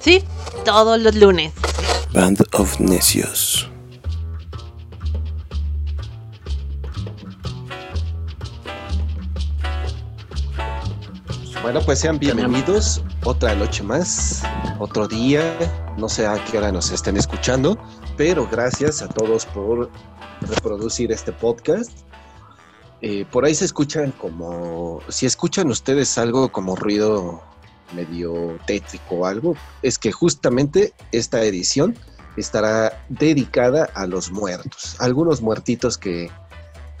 Sí, todos los lunes. Band of Necios. Bueno, pues sean bienvenidos otra noche más, otro día, no sé a qué hora nos estén escuchando, pero gracias a todos por reproducir este podcast. Eh, por ahí se escuchan como, si escuchan ustedes algo como ruido medio tétrico o algo, es que justamente esta edición estará dedicada a los muertos, algunos muertitos que,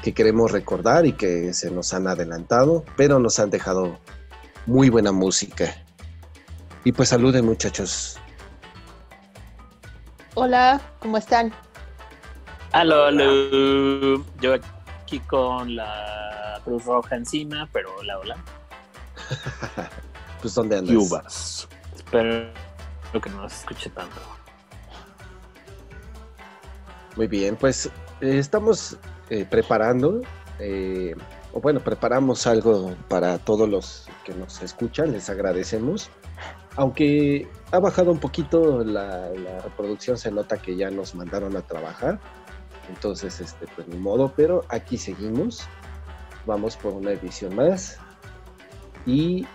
que queremos recordar y que se nos han adelantado, pero nos han dejado muy buena música. Y pues saluden muchachos. Hola, ¿cómo están? Aló, aló. Yo aquí con la Cruz Roja encima, pero hola, hola. pues ¿dónde andas? Yubas. Espero que no nos escuche tanto. Muy bien, pues eh, estamos eh, preparando, eh, o bueno, preparamos algo para todos los que nos escuchan, les agradecemos. Aunque ha bajado un poquito la, la reproducción, se nota que ya nos mandaron a trabajar. Entonces, este, pues ni modo, pero aquí seguimos. Vamos por una edición más. Y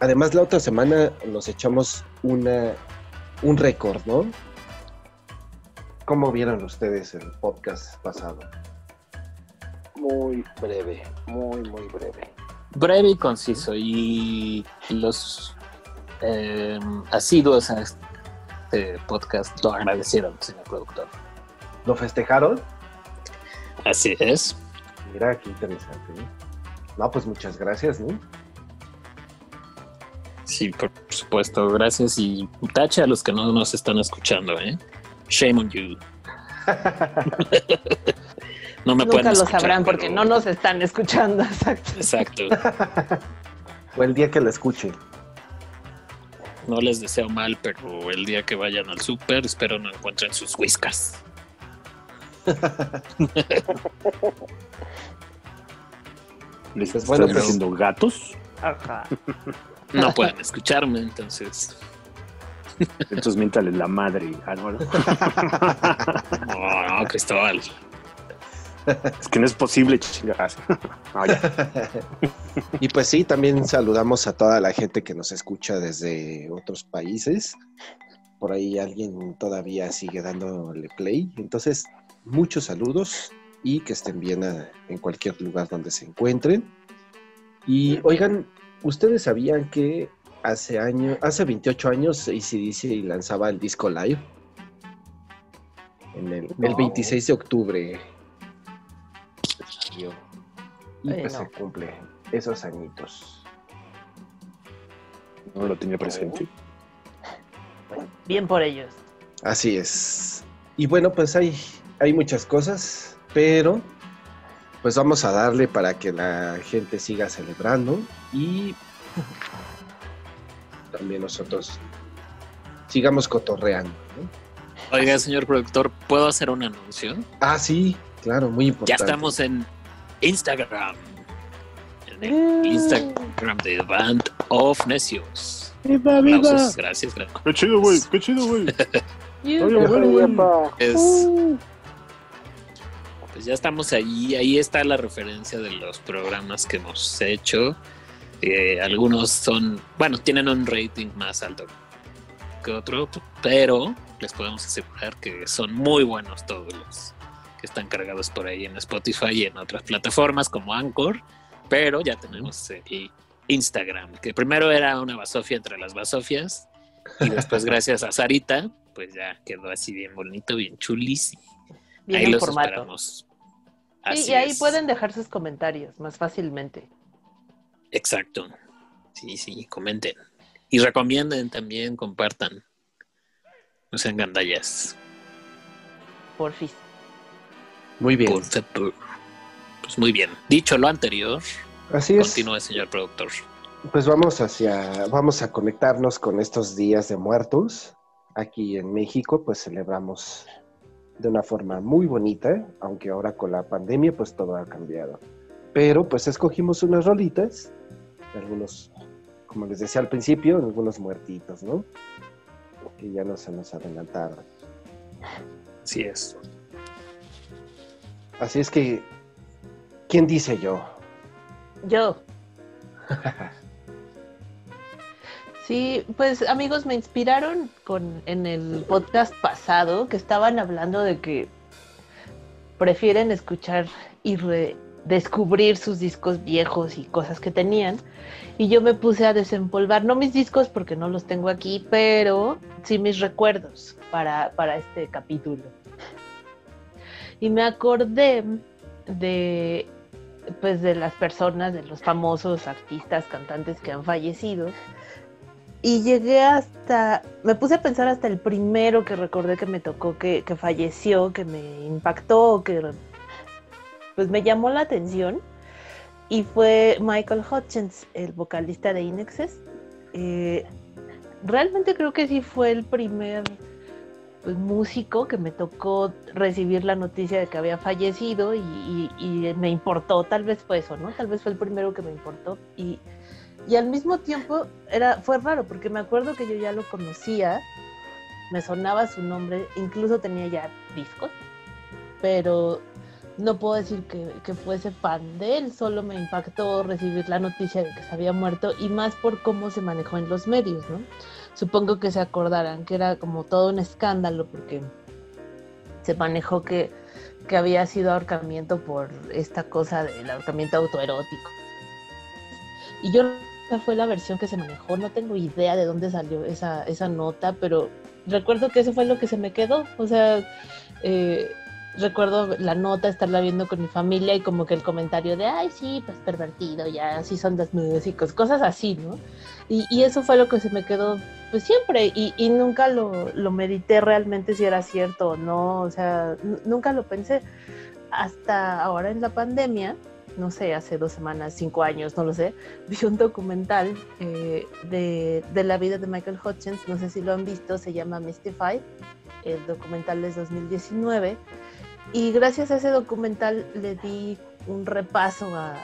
además la otra semana nos echamos una, un récord, ¿no? ¿Cómo vieron ustedes el podcast pasado? Muy breve, muy, muy breve. Breve y conciso. Y los eh, asiduos a este podcast lo agradecieron, señor productor. ¿Lo festejaron? Así es. Mira, qué interesante. ¿eh? No, pues muchas gracias, ¿no? Sí, por supuesto, gracias y tache a los que no nos están escuchando, ¿eh? Shame on you. no me Nunca pueden lo escuchar, sabrán porque pero- no nos están escuchando, exacto. Exacto. o el día que lo escuche. No les deseo mal, pero el día que vayan al súper, espero no encuentren sus whiskas. ¿Les están bueno, pues- diciendo gatos? Ajá. No pueden escucharme, entonces. Entonces miéntales la madre. Ah, no, no. No, no, Cristóbal. Es que no es posible, chingas. Ah. Y pues sí, también saludamos a toda la gente que nos escucha desde otros países. Por ahí alguien todavía sigue dándole play. Entonces, muchos saludos y que estén bien a- en cualquier lugar donde se encuentren. Y oigan, ¿ustedes sabían que hace año, hace 28 años ACDC lanzaba el disco live? En el, el No. 26 de octubre. salió. Y Oye, pues no. se cumple esos añitos. No lo tenía presente. Bien por ellos. Así es. Y bueno, pues hay, hay muchas cosas, pero pues vamos a darle para que la gente siga celebrando y también nosotros sigamos cotorreando. ¿no? Oiga, señor productor, ¿puedo hacer un anuncio? Ah, sí, claro, muy importante. Ya estamos en Instagram. En el Instagram de Band of Necios. ¡Viva, Aplausos, gracias, gracias. ¡Qué chido, güey! ¡Qué chido, güey! Es- Pues ya estamos ahí, ahí está la referencia de los programas que hemos hecho. Eh, algunos son, bueno, tienen un rating más alto que otro, pero les podemos asegurar que son muy buenos todos los que están cargados por ahí en Spotify y en otras plataformas como Anchor, pero ya tenemos el Instagram, que primero era una basofia entre las basofias y después gracias a Sarita, pues ya quedó así bien bonito, bien chulis. Bien ahí en los formato. esperamos. Sí, y ahí es. pueden dejar sus comentarios más fácilmente. Exacto. Sí, sí, comenten. Y recomienden también, compartan. No sean gandallas. Porfis. Muy bien. Por favor. Pues muy bien. Dicho lo anterior, Así es. continúe, señor productor. Pues vamos hacia, vamos a conectarnos con estos días de muertos. Aquí en México, pues celebramos de una forma muy bonita, aunque ahora con la pandemia, pues todo ha cambiado. Pero pues escogimos unas rolitas, algunos como les decía al principio, algunos muertitos, ¿no? Que ya no se nos adelantaron. Así es. Así es que, ¿quién dice yo? Yo. Sí, pues amigos, me inspiraron con en el podcast pasado que estaban hablando de que prefieren escuchar y redescubrir sus discos viejos y cosas que tenían. Y yo me puse a desempolvar, no mis discos porque no los tengo aquí, pero sí mis recuerdos para, para este capítulo. Y me acordé de pues de las personas, de los famosos artistas, cantantes que han fallecido. Y llegué hasta, me puse a pensar hasta el primero que recordé que me tocó, que, que falleció, que me impactó, que pues me llamó la atención. Y fue Michael Hutchins, el vocalista de Inexes. Eh, realmente creo que sí fue el primer pues, músico que me tocó recibir la noticia de que había fallecido y, y, me importó, tal vez fue eso, ¿no? Tal vez fue el primero que me importó y, y al mismo tiempo era, fue raro porque me acuerdo que yo ya lo conocía, me sonaba su nombre, incluso tenía ya discos, pero no puedo decir que, que, fuese fan de él, solo me impactó recibir la noticia de que se había muerto y más por cómo se manejó en los medios, ¿no? supongo que se acordarán que era como todo un escándalo porque se manejó que, que había sido ahorcamiento por esta cosa del ahorcamiento autoerótico. Y yo esa fue la versión que se manejó, no tengo idea de dónde salió esa, esa nota, pero recuerdo que eso fue lo que se me quedó. O sea, eh, recuerdo la nota, estarla viendo con mi familia y como que el comentario de, ay, sí, pues pervertido, ya así son los músicos, cosas así, ¿no? Y, y, eso fue lo que se me quedó, pues siempre, y, y nunca lo, lo, medité realmente si era cierto o no, o sea, nunca lo pensé. Hasta ahora en la pandemia, no sé, hace dos semanas, cinco años, no lo sé, vi un documental eh, de, de la vida de Michael Hutchins, no sé si lo han visto, se llama Mystified, el documental es 2019 y gracias a ese documental le di un repaso a,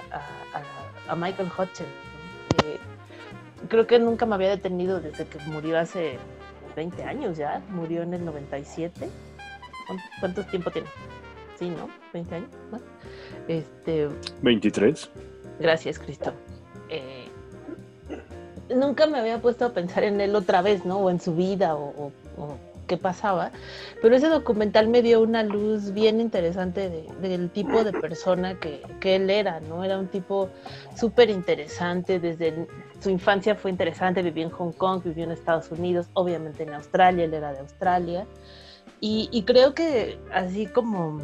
a, Michael Hutchins. Eh, creo que nunca me había detenido desde que murió hace 20 años ya. Murió en el 97. ¿Cuánto tiempo tiene? Sí, ¿no? 20 años. Este, 23. Gracias, Cristo. Eh, nunca me había puesto a pensar en él otra vez, ¿no? O en su vida, o, o, o qué pasaba, pero ese documental me dio una luz bien interesante de, del tipo de persona que, que, él era, ¿no? Era un tipo súper interesante, desde su infancia fue interesante, vivió en Hong Kong, vivió en Estados Unidos, obviamente en Australia, él era de Australia, y, y creo que así como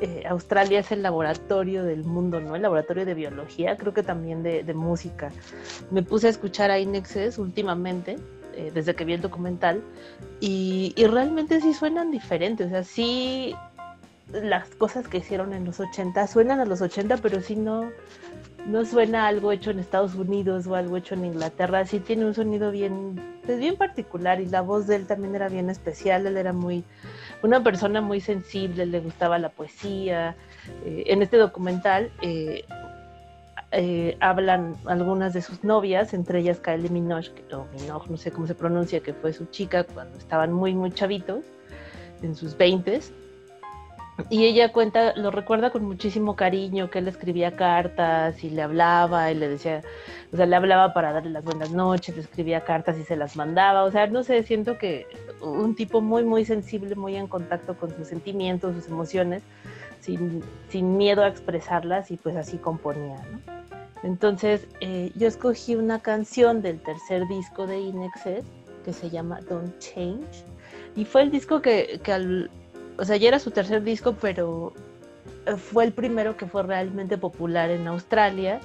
eh, Australia es el laboratorio del mundo, ¿no? El laboratorio de biología, creo que también de, música. Me puse a escuchar a Inexes últimamente eh, desde que vi el documental, y, y, realmente sí suenan diferentes, o sea, sí las cosas que hicieron en los 80 suenan a los 80, pero sí no, no suena algo hecho en Estados Unidos o algo hecho en Inglaterra, sí tiene un sonido bien, pues bien particular y la voz de él también era bien especial, él era muy, una persona muy sensible, le gustaba la poesía, eh, en este documental eh, eh, hablan algunas de sus novias, entre ellas Kylie Minogue, o Minogue, no sé cómo se pronuncia, que fue su chica cuando estaban muy, muy chavitos, en sus veintes. Y ella cuenta, lo recuerda con muchísimo cariño, que él escribía cartas y le hablaba y le decía, o sea, le hablaba para darle las buenas noches, le escribía cartas y se las mandaba. O sea, no sé, siento que un tipo muy, muy sensible, muy en contacto con sus sentimientos, sus emociones, sin, sin miedo a expresarlas y pues así componía, ¿no? Entonces, eh, yo escogí una canción del tercer disco de Inexes que se llama Don't Change. Y fue el disco que, que al, o sea, ya era su tercer disco, pero fue el primero que fue realmente popular en Australia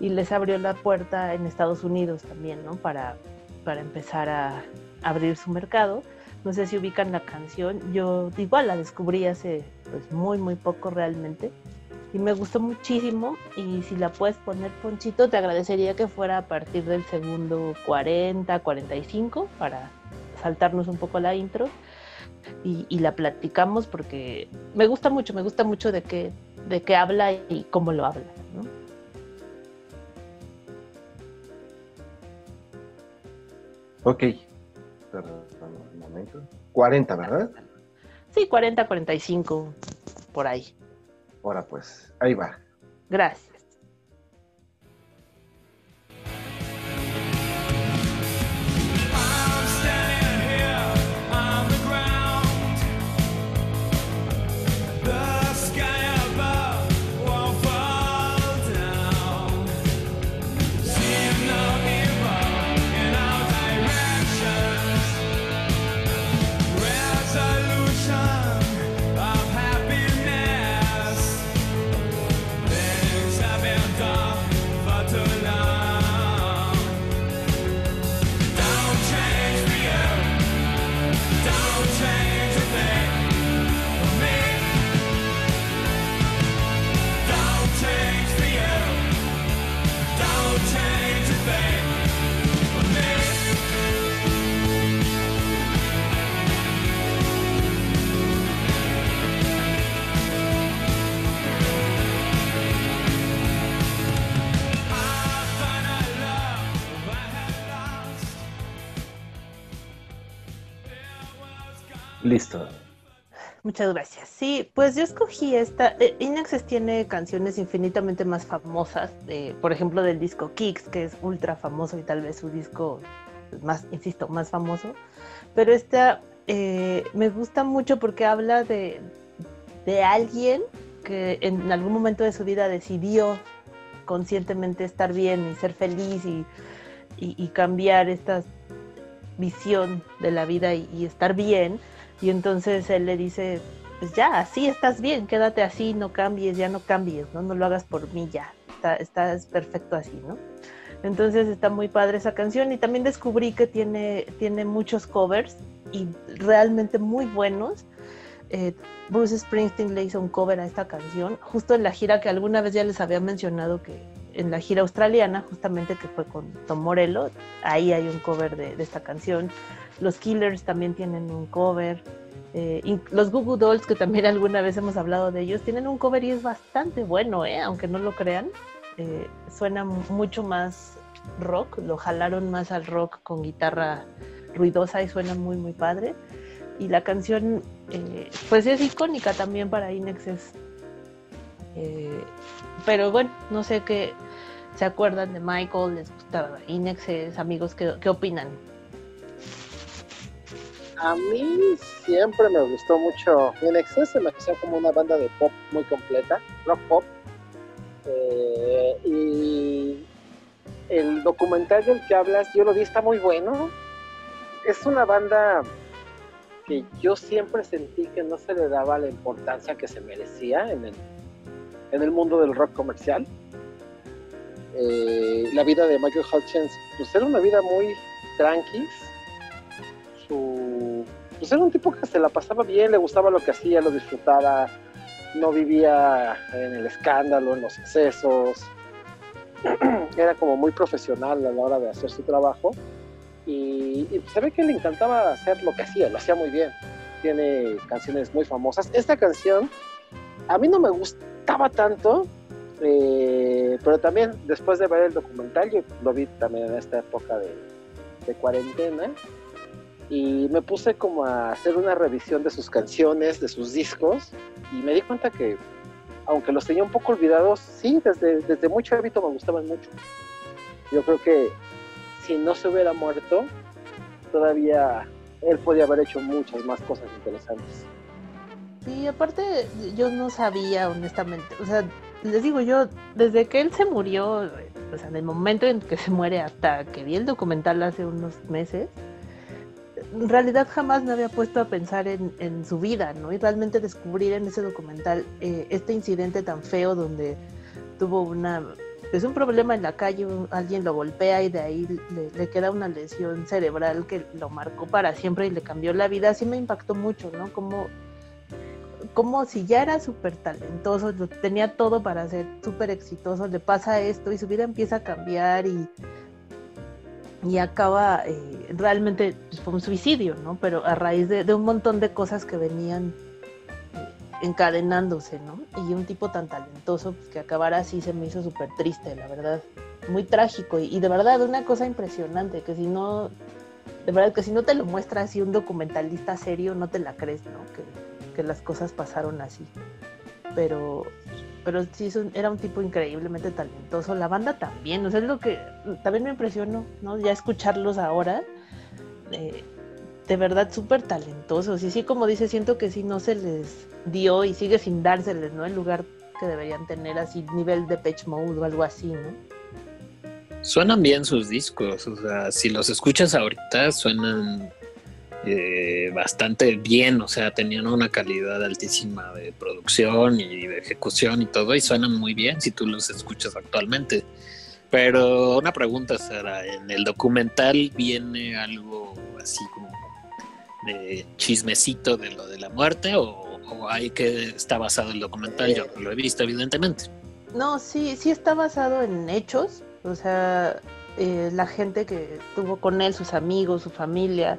y les abrió la puerta en Estados Unidos también, ¿no? Para, para empezar a abrir su mercado. No sé si ubican la canción, yo igual la descubrí hace pues, muy, muy poco realmente y me gustó muchísimo y si la puedes poner Ponchito te agradecería que fuera a partir del segundo 40, 45 para saltarnos un poco la intro y, y la platicamos porque me gusta mucho, me gusta mucho de qué, de qué habla y cómo lo habla. ¿no? Ok. Perdón, un momento. 40, ¿verdad? Sí, 40, 45, por ahí. Ahora pues, ahí va. Gracias. Listo. Muchas gracias. Sí, pues yo escogí esta. eh, tiene canciones infinitamente más famosas, por ejemplo, del disco Kicks, que es ultra famoso y tal vez su disco más, insisto, más famoso. Pero esta eh, me gusta mucho porque habla de, de alguien que en algún momento de su vida decidió conscientemente estar bien y ser feliz y, y- cambiar esta visión de la vida y estar bien. Y entonces él le dice, pues ya, así estás bien, quédate así, no cambies, ya no cambies, ¿no? No lo hagas por mí ya, está, estás perfecto así, ¿no? Entonces está muy padre esa canción y también descubrí que tiene, tiene muchos covers y realmente muy buenos. Eh, Bruce Springsteen le hizo un cover a esta canción, justo en la gira que alguna vez ya les había mencionado que en la gira australiana, justamente que fue con Tom Morello, ahí hay un cover de, de esta canción. Los Killers también tienen un cover. Eh, los Goo Goo Dolls, que también alguna vez hemos hablado de ellos, tienen un cover y es bastante bueno, ¿eh? aunque no lo crean. Eh, suena mu- mucho más rock, lo jalaron más al rock con guitarra ruidosa y suena muy, muy padre. Y la canción, eh, pues es icónica también para Inexes. Eh, pero bueno, no sé qué se acuerdan de Michael, les gusta Inexes, amigos, ¿qué, opinan? A mí siempre me gustó mucho INXS, se me hacía como una banda de pop muy completa, rock pop. Eh, y el documental del que hablas, yo lo vi, está muy bueno. Es una banda que yo siempre sentí que no se le daba la importancia que se merecía en el, en el mundo del rock comercial. Eh, la vida de Michael Hutchins, pues era una vida muy tranquis. Su, pues era un tipo que se la pasaba bien, le gustaba lo que hacía, lo disfrutaba, no vivía en el escándalo, en los excesos. Era como muy profesional a la hora de hacer su trabajo. Y, y se ve que le encantaba hacer lo que hacía, lo hacía muy bien. Tiene canciones muy famosas. Esta canción a mí no me gustaba tanto, eh, pero también después de ver el documental, yo lo vi también en esta época de, cuarentena, y me puse como a hacer una revisión de sus canciones, de sus discos, y me di cuenta que, aunque los tenía un poco olvidados, sí, desde, desde muy chavito me gustaban mucho. Yo creo que si no se hubiera muerto, todavía él podía haber hecho muchas más cosas interesantes. Sí, aparte yo no sabía honestamente, o sea, les digo yo, desde que él se murió, o sea, en el momento en que se muere hasta que vi el documental hace unos meses, en realidad jamás me había puesto a pensar en, su vida, ¿no? Y realmente descubrir en ese documental eh, este incidente tan feo donde tuvo una, pues un problema en la calle, alguien lo golpea y de ahí le, le queda una lesión cerebral que lo marcó para siempre y le cambió la vida, sí me impactó mucho, ¿no? Como como si ya era súper talentoso, tenía todo para ser súper exitoso, le pasa esto y su vida empieza a cambiar y, y acaba eh, realmente pues, fue un suicidio, ¿no? Pero a raíz de, de un montón de cosas que venían eh, encadenándose, ¿no? Y un tipo tan talentoso pues, que acabara así se me hizo súper triste, la verdad. Muy trágico y, y de verdad una cosa impresionante, que si no de verdad que si no te lo muestra así un documentalista serio, no te la crees, ¿no? Que, que las cosas pasaron así. Pero, pero sí, es un- era un tipo increíblemente talentoso. La banda también, o sea, es lo que también me impresionó, ¿no? Ya escucharlos ahora, eh, de verdad súper talentosos. Y sí, como dice, siento que sí no se les dio y sigue sin dárseles, ¿no? El lugar que deberían tener así, nivel de Pitch Mode o algo así, ¿no? Suenan bien sus discos, o sea, si los escuchas ahorita suenan eh, bastante bien, o sea, tenían una calidad altísima de producción y de ejecución y todo, y suenan muy bien si tú los escuchas actualmente. Pero una pregunta, Sara, ¿en el documental viene algo así como de chismecito de lo de la muerte o, hay que está basado el documental? Yo lo he visto, evidentemente. No, sí, sí está basado en hechos, o sea, eh, la gente que estuvo con él, sus amigos, su familia,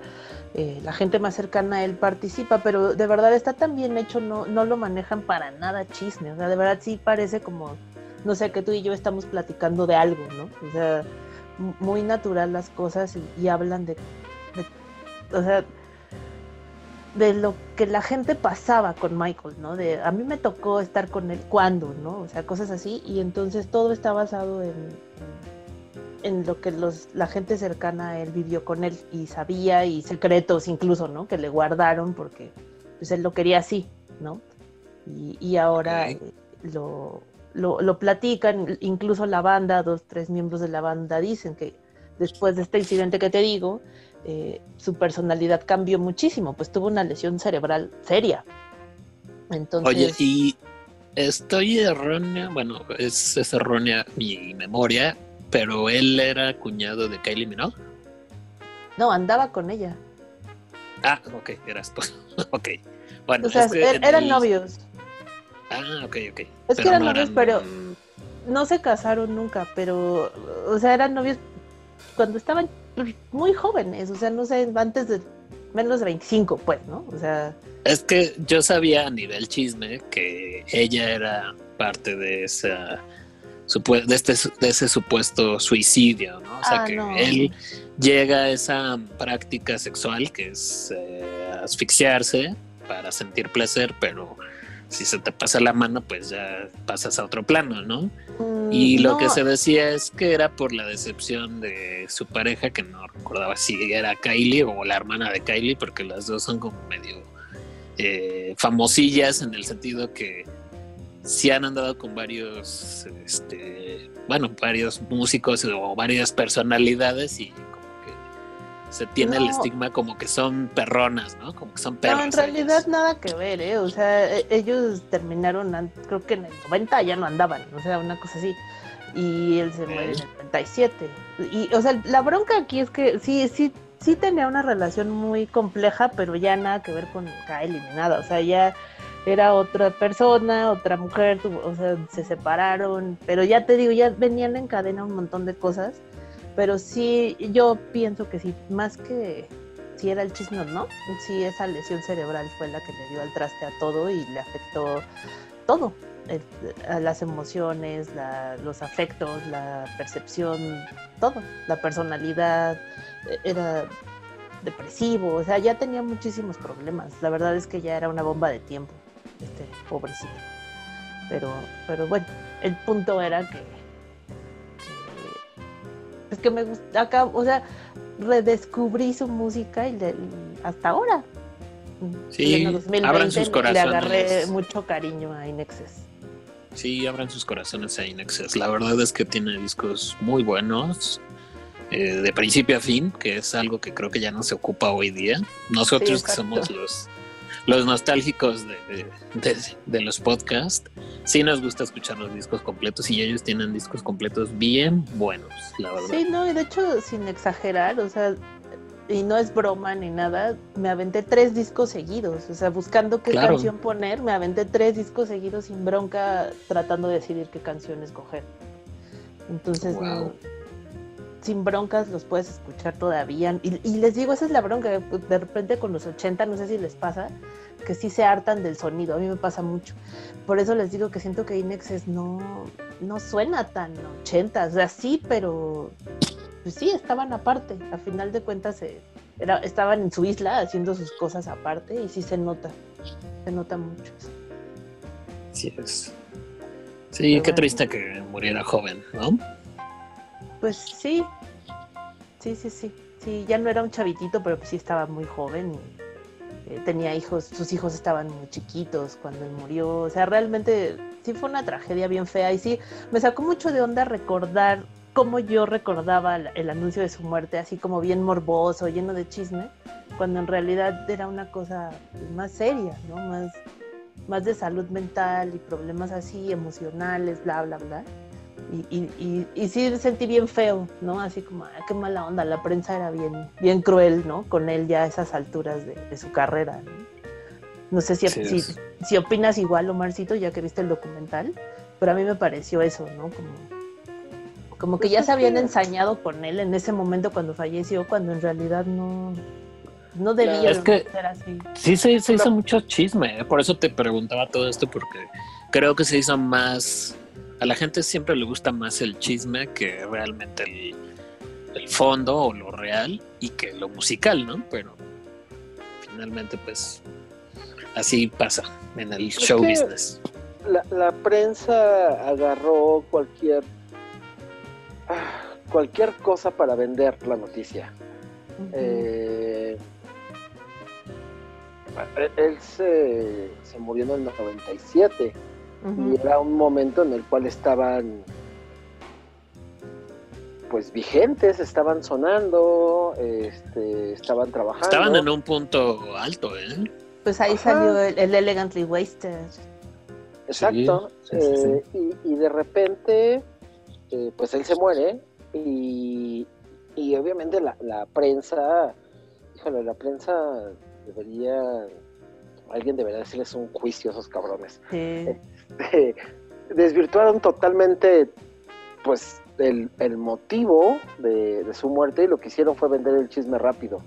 eh, la gente más cercana a él participa, pero de verdad está tan bien hecho, no, no lo manejan para nada chisme, o sea, de verdad sí parece como, no sé, que tú y yo estamos platicando de algo, ¿no? O sea, muy natural las cosas y, hablan de, de- o sea, de lo que la gente pasaba con Michael, ¿no? De a mí me tocó estar con él cuando, ¿no? O sea, cosas así y entonces todo está basado en lo que los la gente cercana a él vivió con él y sabía y secretos incluso, ¿no? Que le guardaron porque pues él lo quería así, ¿no? Y, y ahora eh, lo, lo, lo platican, incluso la banda, dos, tres miembros de la banda dicen que después de este incidente que te digo, eh, su personalidad cambió muchísimo, pues tuvo una lesión cerebral seria. Entonces, Oye, y estoy errónea, bueno, es, es errónea mi memoria, pero él era cuñado de Kylie Minogue. no, andaba con ella. Ah, ok, era esposo. ok. Bueno, O sea, es que er- eran el- novios. Ah, ok, ok. Es que eran no novios, pero no se casaron nunca, pero, o sea, eran novios cuando estaban muy jóvenes, o sea, no sé, antes de menos de 25, pues, ¿no? O sea, Es que yo sabía a nivel chisme que ella era parte de esa de este de ese supuesto suicidio, ¿no? O sea Ah, que no. él llega a esa práctica sexual que es eh, asfixiarse para sentir placer, pero si se te pasa la mano, pues ya pasas a otro plano, ¿no? mm, Y lo no, que se decía es que era por la decepción de su pareja, que no recordaba si era Kylie o la hermana de Kylie, porque las dos son como medio eh, famosillas en el sentido que sí han andado con varios, este, bueno, varios músicos o varias personalidades y como que se tiene el No. estigma como que son perronas, ¿no? Como que son No, perras. en realidad nada que ver, ¿eh? O sea, e- ellos terminaron, creo que en el 90 ya no andaban, o sea, una cosa así. Y él se muere en el 97. Y, o sea, la bronca aquí es que sí, sí, sí tenía una relación muy compleja, pero ya nada que ver con Kylie ni nada. O sea, ya era otra persona, otra mujer, o sea, se separaron, pero ya te digo, ya venían en cadena un montón de cosas. Pero sí, yo pienso que sí, más que si era el chisme no, sí esa lesión cerebral fue la que le dio al traste a todo y le afectó todo, a las emociones, los afectos, la percepción, todo, la personalidad, eh, era depresivo, o sea, ya tenía muchísimos problemas. La verdad es que ya era una bomba de tiempo, este pobrecito. Pero, pero bueno, el punto era que, que- es que me gusta acá, o sea, redescubrí su música y le- hasta ahora. Sí, En el 2020 abran sus Le corazones. agarré mucho cariño a Inexes. Sí, abran sus corazones a Inexes. La verdad es que tiene discos muy buenos, eh, de principio a fin, que es algo que creo que ya no se ocupa hoy día. Nosotros Sí, que somos los, los nostálgicos de, de- de- de los podcasts, sí nos gusta escuchar los discos completos y ellos tienen discos completos bien buenos, la verdad. Sí, no, y de hecho, sin exagerar, o sea, y no es broma ni nada, me aventé tres discos seguidos, o sea, buscando qué Claro. canción poner, me aventé tres discos seguidos sin bronca, tratando de decidir qué canción escoger. Entonces, Wow. no, sin broncas los puedes escuchar todavía. Y, y les digo, esa es la bronca, de repente con los 80, no sé si les pasa, que sí se hartan del sonido, a mí me pasa mucho. Por eso les digo que siento que Inexes no, no suena tan 80, o sea, sí, pero pues sí, estaban aparte. A final de cuentas se, era, estaban en su isla haciendo sus cosas aparte y sí se nota, se nota mucho. Sí, es. Sí, qué bueno. triste que muriera joven, ¿no? Pues sí, sí, sí, sí, sí, ya no era un chavitito, pero pues sí estaba muy joven y eh, tenía hijos, sus hijos estaban muy chiquitos cuando él murió, o sea, realmente sí fue una tragedia bien fea y sí, me sacó mucho de onda recordar cómo yo recordaba el, anuncio de su muerte, así como bien morboso, lleno de chisme, cuando en realidad era una cosa más seria, ¿no? Más, más de salud mental y problemas así, emocionales, bla, bla, bla. Y, y, y, y sí sentí bien feo, ¿no? Así como, "Ay, qué mala onda, la prensa era bien, bien cruel, ¿no? Con él ya a esas alturas de, de su carrera, ¿no? No sé si, Sí, si, opinas igual, Omarcito, ya que viste el documental, pero a mí me pareció eso, ¿no? Como, como que Pues ya se habían ensañado con él en ese momento cuando falleció, cuando en realidad no, no debía Es que- ser así. Sí, se, se hizo mucho chisme. ¿eh? Por eso te preguntaba todo esto, porque creo que se hizo más. A la gente siempre le gusta más el chisme que realmente el, el fondo o lo real y que lo musical, ¿no? Pero finalmente, pues así pasa en el Es show business. la, la prensa agarró cualquier cualquier cosa para vender la noticia. Eh, él se, se murió en el 97 Y era un momento en el cual estaban pues vigentes, estaban sonando, este, estaban trabajando. Estaban en un punto alto, ¿eh? Pues ahí Ajá. salió el, el Elegantly Wasted. Exacto. Sí, sí, sí. eh, Y, y de repente, eh, pues él se muere y, y obviamente la, la prensa, híjole, la prensa debería, alguien debería hacerles un juicio a esos cabrones. Sí. Desvirtuaron totalmente, pues, el, el motivo de, de su muerte y lo que hicieron fue vender el chisme rápido.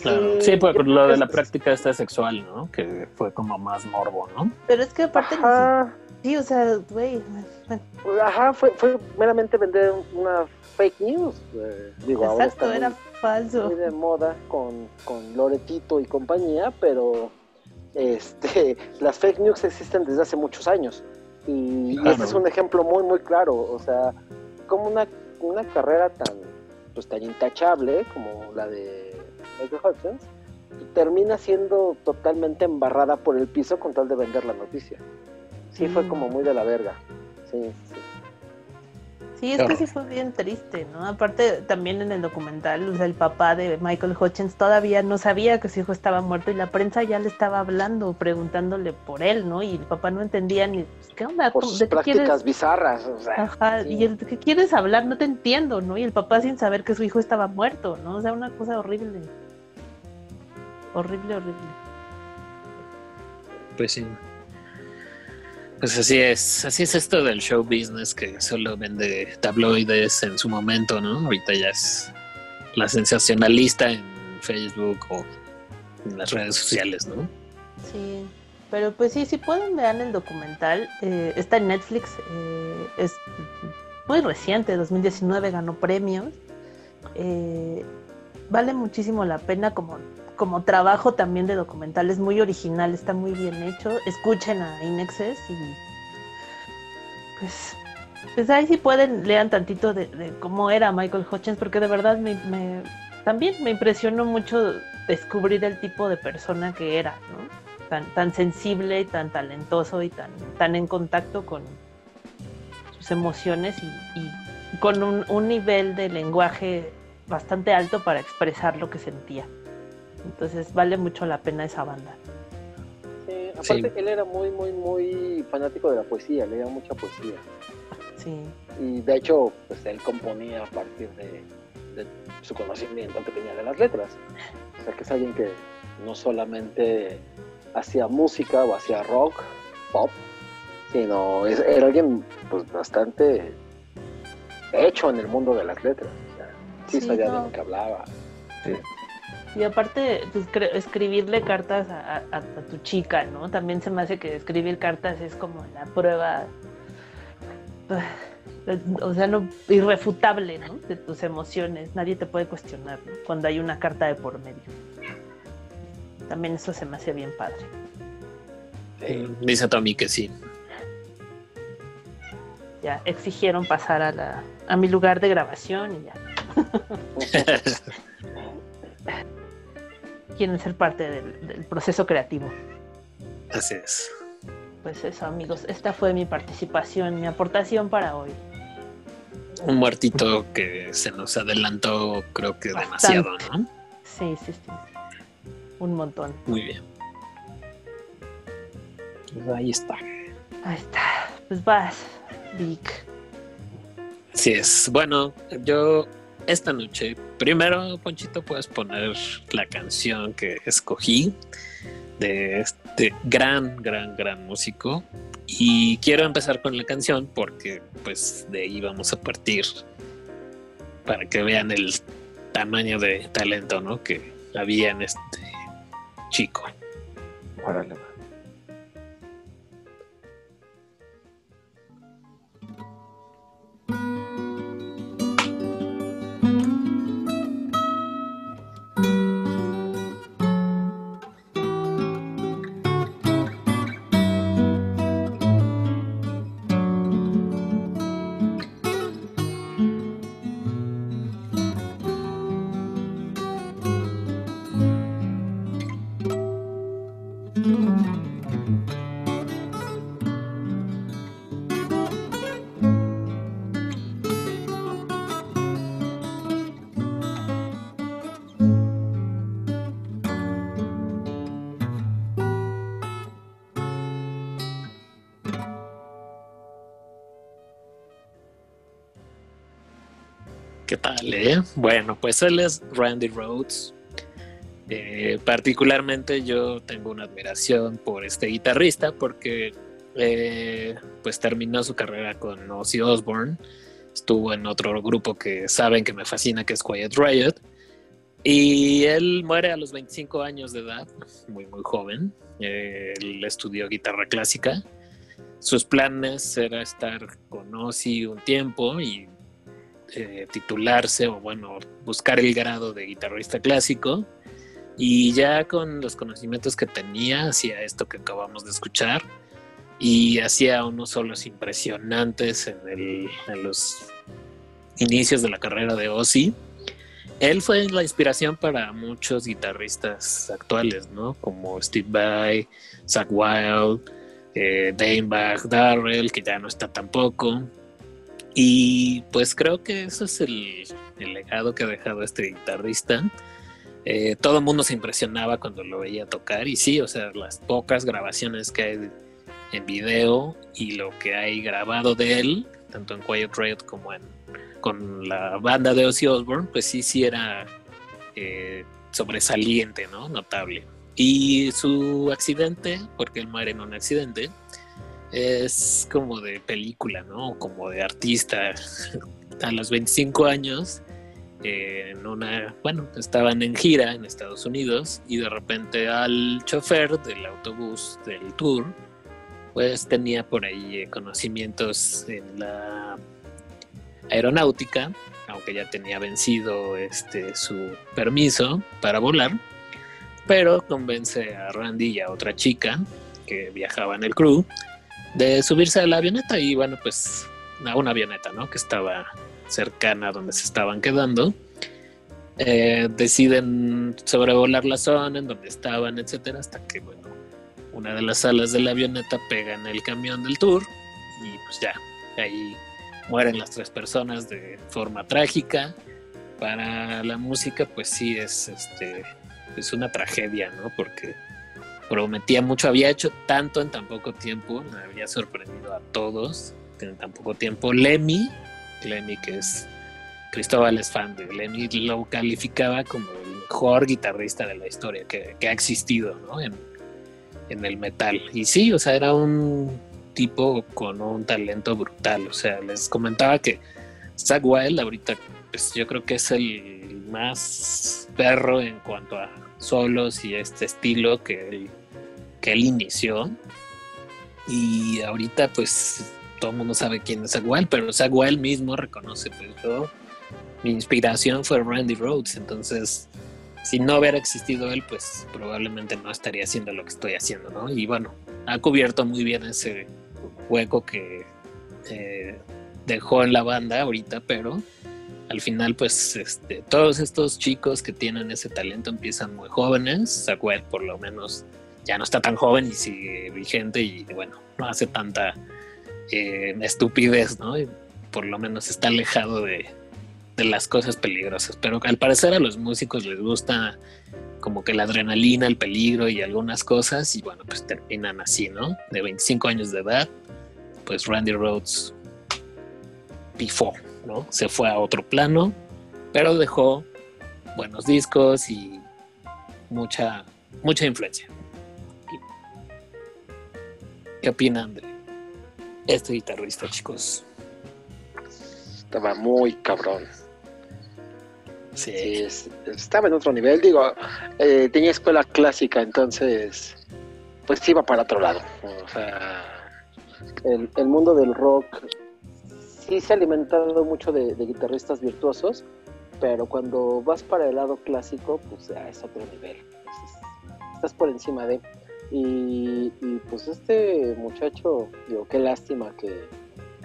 Claro. Sí, por yo lo de la práctica esta sexual, ¿no? Que fue como más morbo, ¿no? Pero es que aparte, Ajá, sí, o sea, güey, bueno, ajá, fue, fue meramente vender una fake news. eh, digo, ahora exacto, está muy- era falso. muy de moda con, con Loretito y compañía, pero este, las fake news existen desde hace muchos años. Y, este es un ejemplo muy, muy claro. O sea, como una, una carrera tan, pues, tan intachable como la de Michael Hudson, termina siendo totalmente embarrada por el piso con tal de vender la noticia. Sí, fue Mm. como muy de la verga. Sí, sí. Sí, es que sí fue bien triste, ¿no? Aparte, también en el documental, o sea, el papá de Michael Hutchins todavía no sabía que su hijo estaba muerto y la prensa ya le estaba hablando, preguntándole por él, ¿no? Y el papá no entendía ni, pues, ¿qué onda? Por ¿Cómo- sus ¿De qué prácticas quieres? bizarras. O sea, Ajá, sí. y el, ¿de qué quieres hablar? No te entiendo, ¿no? Y el papá sin saber que su hijo estaba muerto, ¿no? O sea, una cosa horrible. Horrible, horrible. Pues sí. Pues así es, así es esto del show business que solo vende tabloides en su momento, ¿no? Ahorita ya es la sensacionalista en Facebook o en las redes sociales, ¿no? Sí, pero pues sí, si pueden vean el documental, eh, está en Netflix, eh, es muy reciente, 2019 ganó premios, eh, vale muchísimo la pena como, como trabajo también de documental, es muy original, está muy bien hecho, escuchen a Inexes y pues, pues ahí si pueden lean tantito de, de cómo era Michael Hutchins, porque de verdad me, me- también me impresionó mucho descubrir el tipo de persona que era, ¿no? Tan, tan sensible y tan talentoso y tan, tan en contacto con sus emociones y, y con un, un nivel de lenguaje bastante alto para expresar lo que sentía. Entonces vale mucho la pena esa banda. Sí, aparte Sí. él era muy, muy, muy fanático de la poesía, leía mucha poesía. Sí, Y de hecho, pues él componía a partir de, de su conocimiento que tenía de las letras. O sea, que es alguien que no solamente hacía música o hacía rock, pop, sino es- era alguien pues bastante hecho en el mundo de las letras. O sea, sí, Sí, sabía no. de lo que hablaba. Y aparte, pues, escribirle cartas a, a- a tu chica, ¿no? También se me hace que escribir cartas es como la prueba. O sea, no, irrefutable, ¿no? De tus emociones. Nadie te puede cuestionar, ¿no? Cuando hay una carta de por medio. También eso se me hace bien padre. Dice Tommy que sí. Ya exigieron pasar a, la, a mi lugar de grabación y ya. Quieren ser parte del, del proceso creativo. Así es. Pues eso, amigos. Esta fue mi participación, mi aportación para hoy. Un muertito que se nos adelantó, creo que Bastante. demasiado, ¿no? Sí, sí, sí. Un montón. Muy bien. Pues ahí está. Ahí está. Pues vas, Vic. Así es. Bueno, yo esta noche, primero, Ponchito, puedes poner la canción que escogí de este gran, gran, gran músico. Y quiero empezar con la canción porque pues de ahí vamos a partir para que vean el tamaño de talento ¿no? que había en este chico. Órale, Bueno, pues él es Randy Rhodes. Eh, particularmente yo tengo una admiración por este guitarrista porque eh, pues terminó su carrera con Ozzy Osbourne. Estuvo en otro grupo que saben que me fascina, que es Quiet Riot. Y él muere a los 25 años de edad, muy, muy joven. Eh, él estudió guitarra clásica. Sus planes era estar con Ozzy un tiempo y eh, titularse o bueno, buscar el grado de guitarrista clásico. Y ya con los conocimientos que tenía, hacía esto que acabamos de escuchar y hacía unos solos impresionantes en, los inicios de la carrera de Ozzy. Él fue la inspiración para muchos guitarristas actuales, ¿no? Como Steve Vai, Zach Wild, eh, Dimebag Darrell, que ya no está tampoco. Y pues creo que eso es el, el legado que ha dejado este guitarrista. Eh, todo el mundo se impresionaba cuando lo veía tocar y sí, o sea, las pocas grabaciones que hay en video y lo que hay grabado de él, tanto en Quiet Riot como en, con la banda de Ozzy Osbourne, pues sí, sí era eh, sobresaliente, ¿no? Notable. Y su accidente, porque él muere en un accidente, es como de película, ¿no? Como de artista. A los 25 años, eh, en una, bueno, estaban en gira en Estados Unidos y de repente al chofer del autobús del tour, pues tenía por ahí conocimientos en la aeronáutica, aunque ya tenía vencido este su permiso para volar, pero convence a Randy y a otra chica que viajaba en el crew de subirse a la avioneta y bueno, pues a una avioneta, ¿no? Que estaba cercana a donde se estaban quedando. Eh, deciden sobrevolar la zona en donde estaban, etcétera, hasta que, bueno, una de las alas de la avioneta pega en el camión del tour y pues ya, ahí mueren las tres personas de forma trágica. Para la música, pues sí, es, este, es una tragedia, ¿no? Porque prometía mucho, había hecho tanto en tan poco tiempo, había sorprendido a todos en tan poco tiempo. Lemmy, Lemmy que es Cristóbal es fan de Lemmy, lo calificaba como el mejor guitarrista de la historia que, que ha existido ¿no? en, en el metal. Y sí, o sea, era un tipo con un talento brutal. O sea, les comentaba que Zach Wild ahorita, pues yo creo que es el más perro en cuanto a solos y este estilo que él, que él inició. Y ahorita, pues todo el mundo sabe quién es Wild, pero Wild mismo reconoce, pues yo, mi inspiración fue Randy Rhodes, entonces si no hubiera existido él, pues probablemente no estaría haciendo lo que estoy haciendo, ¿no? Y bueno, ha cubierto muy bien ese hueco que eh, dejó en la banda ahorita, pero al final, pues, este, todos estos chicos que tienen ese talento empiezan muy jóvenes. Wild, por lo menos, ya no está tan joven y sigue vigente y, bueno, no hace tanta eh, estupidez, ¿no? Y por lo menos está alejado de, de las cosas peligrosas. Pero al parecer a los músicos les gusta como que la adrenalina, el peligro y algunas cosas, y bueno, pues terminan así, ¿no? De 25 años de edad, pues Randy Rhodes pifó, ¿no? Se fue a otro plano, pero dejó buenos discos y mucha, mucha influencia. ¿Qué opinan de este guitarrista, chicos? Estaba muy cabrón. Sí, Sí, es- estaba en otro nivel. Digo, eh, tenía escuela clásica, entonces, pues iba para otro lado. O sea, el, el mundo del rock sí se ha alimentado mucho de, de guitarristas virtuosos, pero cuando vas para el lado clásico, pues ya es otro nivel. Entonces, estás por encima de. Y, pues este muchacho, digo, qué lástima que,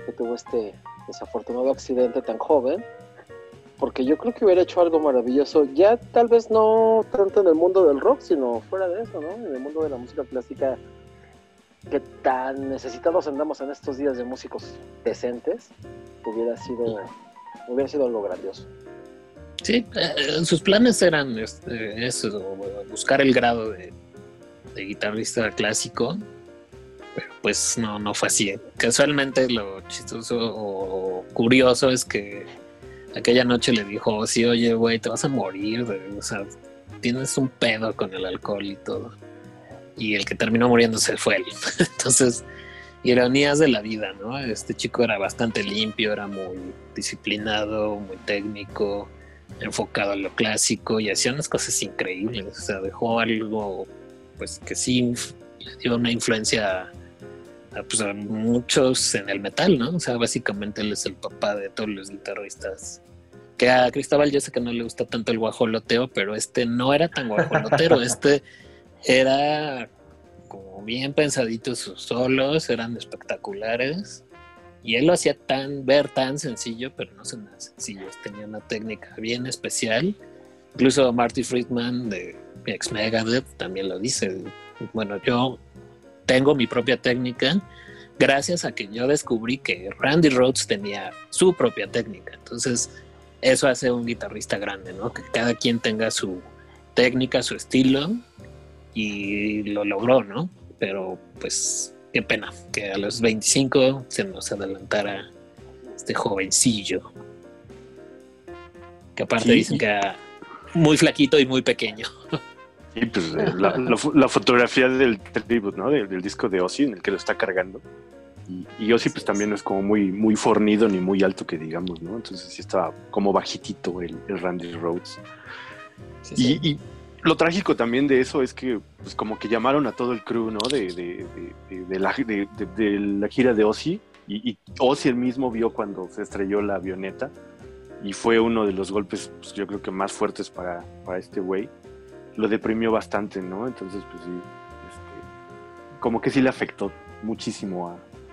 que tuvo este desafortunado accidente tan joven porque yo creo que hubiera hecho algo maravilloso, ya tal vez no tanto en el mundo del rock, sino fuera de eso, ¿no? En el mundo de la música clásica, que tan necesitados andamos en estos días de músicos decentes, hubiera sido, hubiera sido algo grandioso. Sí, eh, sus planes eran este, eso, buscar el grado de, de guitarrista clásico, pero pues no, no fue así. Casualmente lo chistoso o curioso es que aquella noche le dijo, sí, oye, güey, te vas a morir, o sea, tienes un pedo con el alcohol y todo. Y el que terminó muriéndose fue él. Entonces, ironías de la vida, ¿no? Este chico era bastante limpio, era muy disciplinado, muy técnico, enfocado en lo clásico y hacía unas cosas increíbles. O sea, dejó algo, pues que sí le dio una influencia a, pues, a muchos en el metal, ¿no? O sea, básicamente él es el papá de todos los guitarristas. Que a Cristóbal yo sé que no le gusta tanto el guajoloteo, pero este no era tan guajolotero. este era como bien pensadito sus solos, eran espectaculares. Y él lo hacía tan, ver tan sencillo, pero no son sencillos. Tenía una técnica bien especial. Incluso Marty Friedman de ex Megadeth también lo dice. Bueno, yo tengo mi propia técnica gracias a que yo descubrí que Randy Rhodes tenía su propia técnica. Entonces, eso hace un guitarrista grande, ¿no? Que cada quien tenga su técnica, su estilo y lo logró, ¿no? Pero pues qué pena que a los 25 se nos adelantara este jovencillo. Que aparte Sí, dicen que muy flaquito y muy pequeño. Y pues eh, la, la fo- la fotografía del tribute, ¿no? Del, del disco de Ozzy en el que lo está cargando. Y, y Ozzy pues también no es como muy, muy fornido ni muy alto que digamos, ¿no? Entonces sí estaba como bajitito el, el Randy Rhodes. Y, y lo trágico también de eso es que pues como que llamaron a todo el crew, ¿no? De, de, de- de- de la, de, de- de la gira de Ozzy. Y, y Ozzy el mismo vio cuando se estrelló la avioneta. Y fue uno de los golpes, pues, yo creo que más fuertes para, para este güey. Lo deprimió bastante, ¿no? Entonces, pues sí, este, como que sí le afectó muchísimo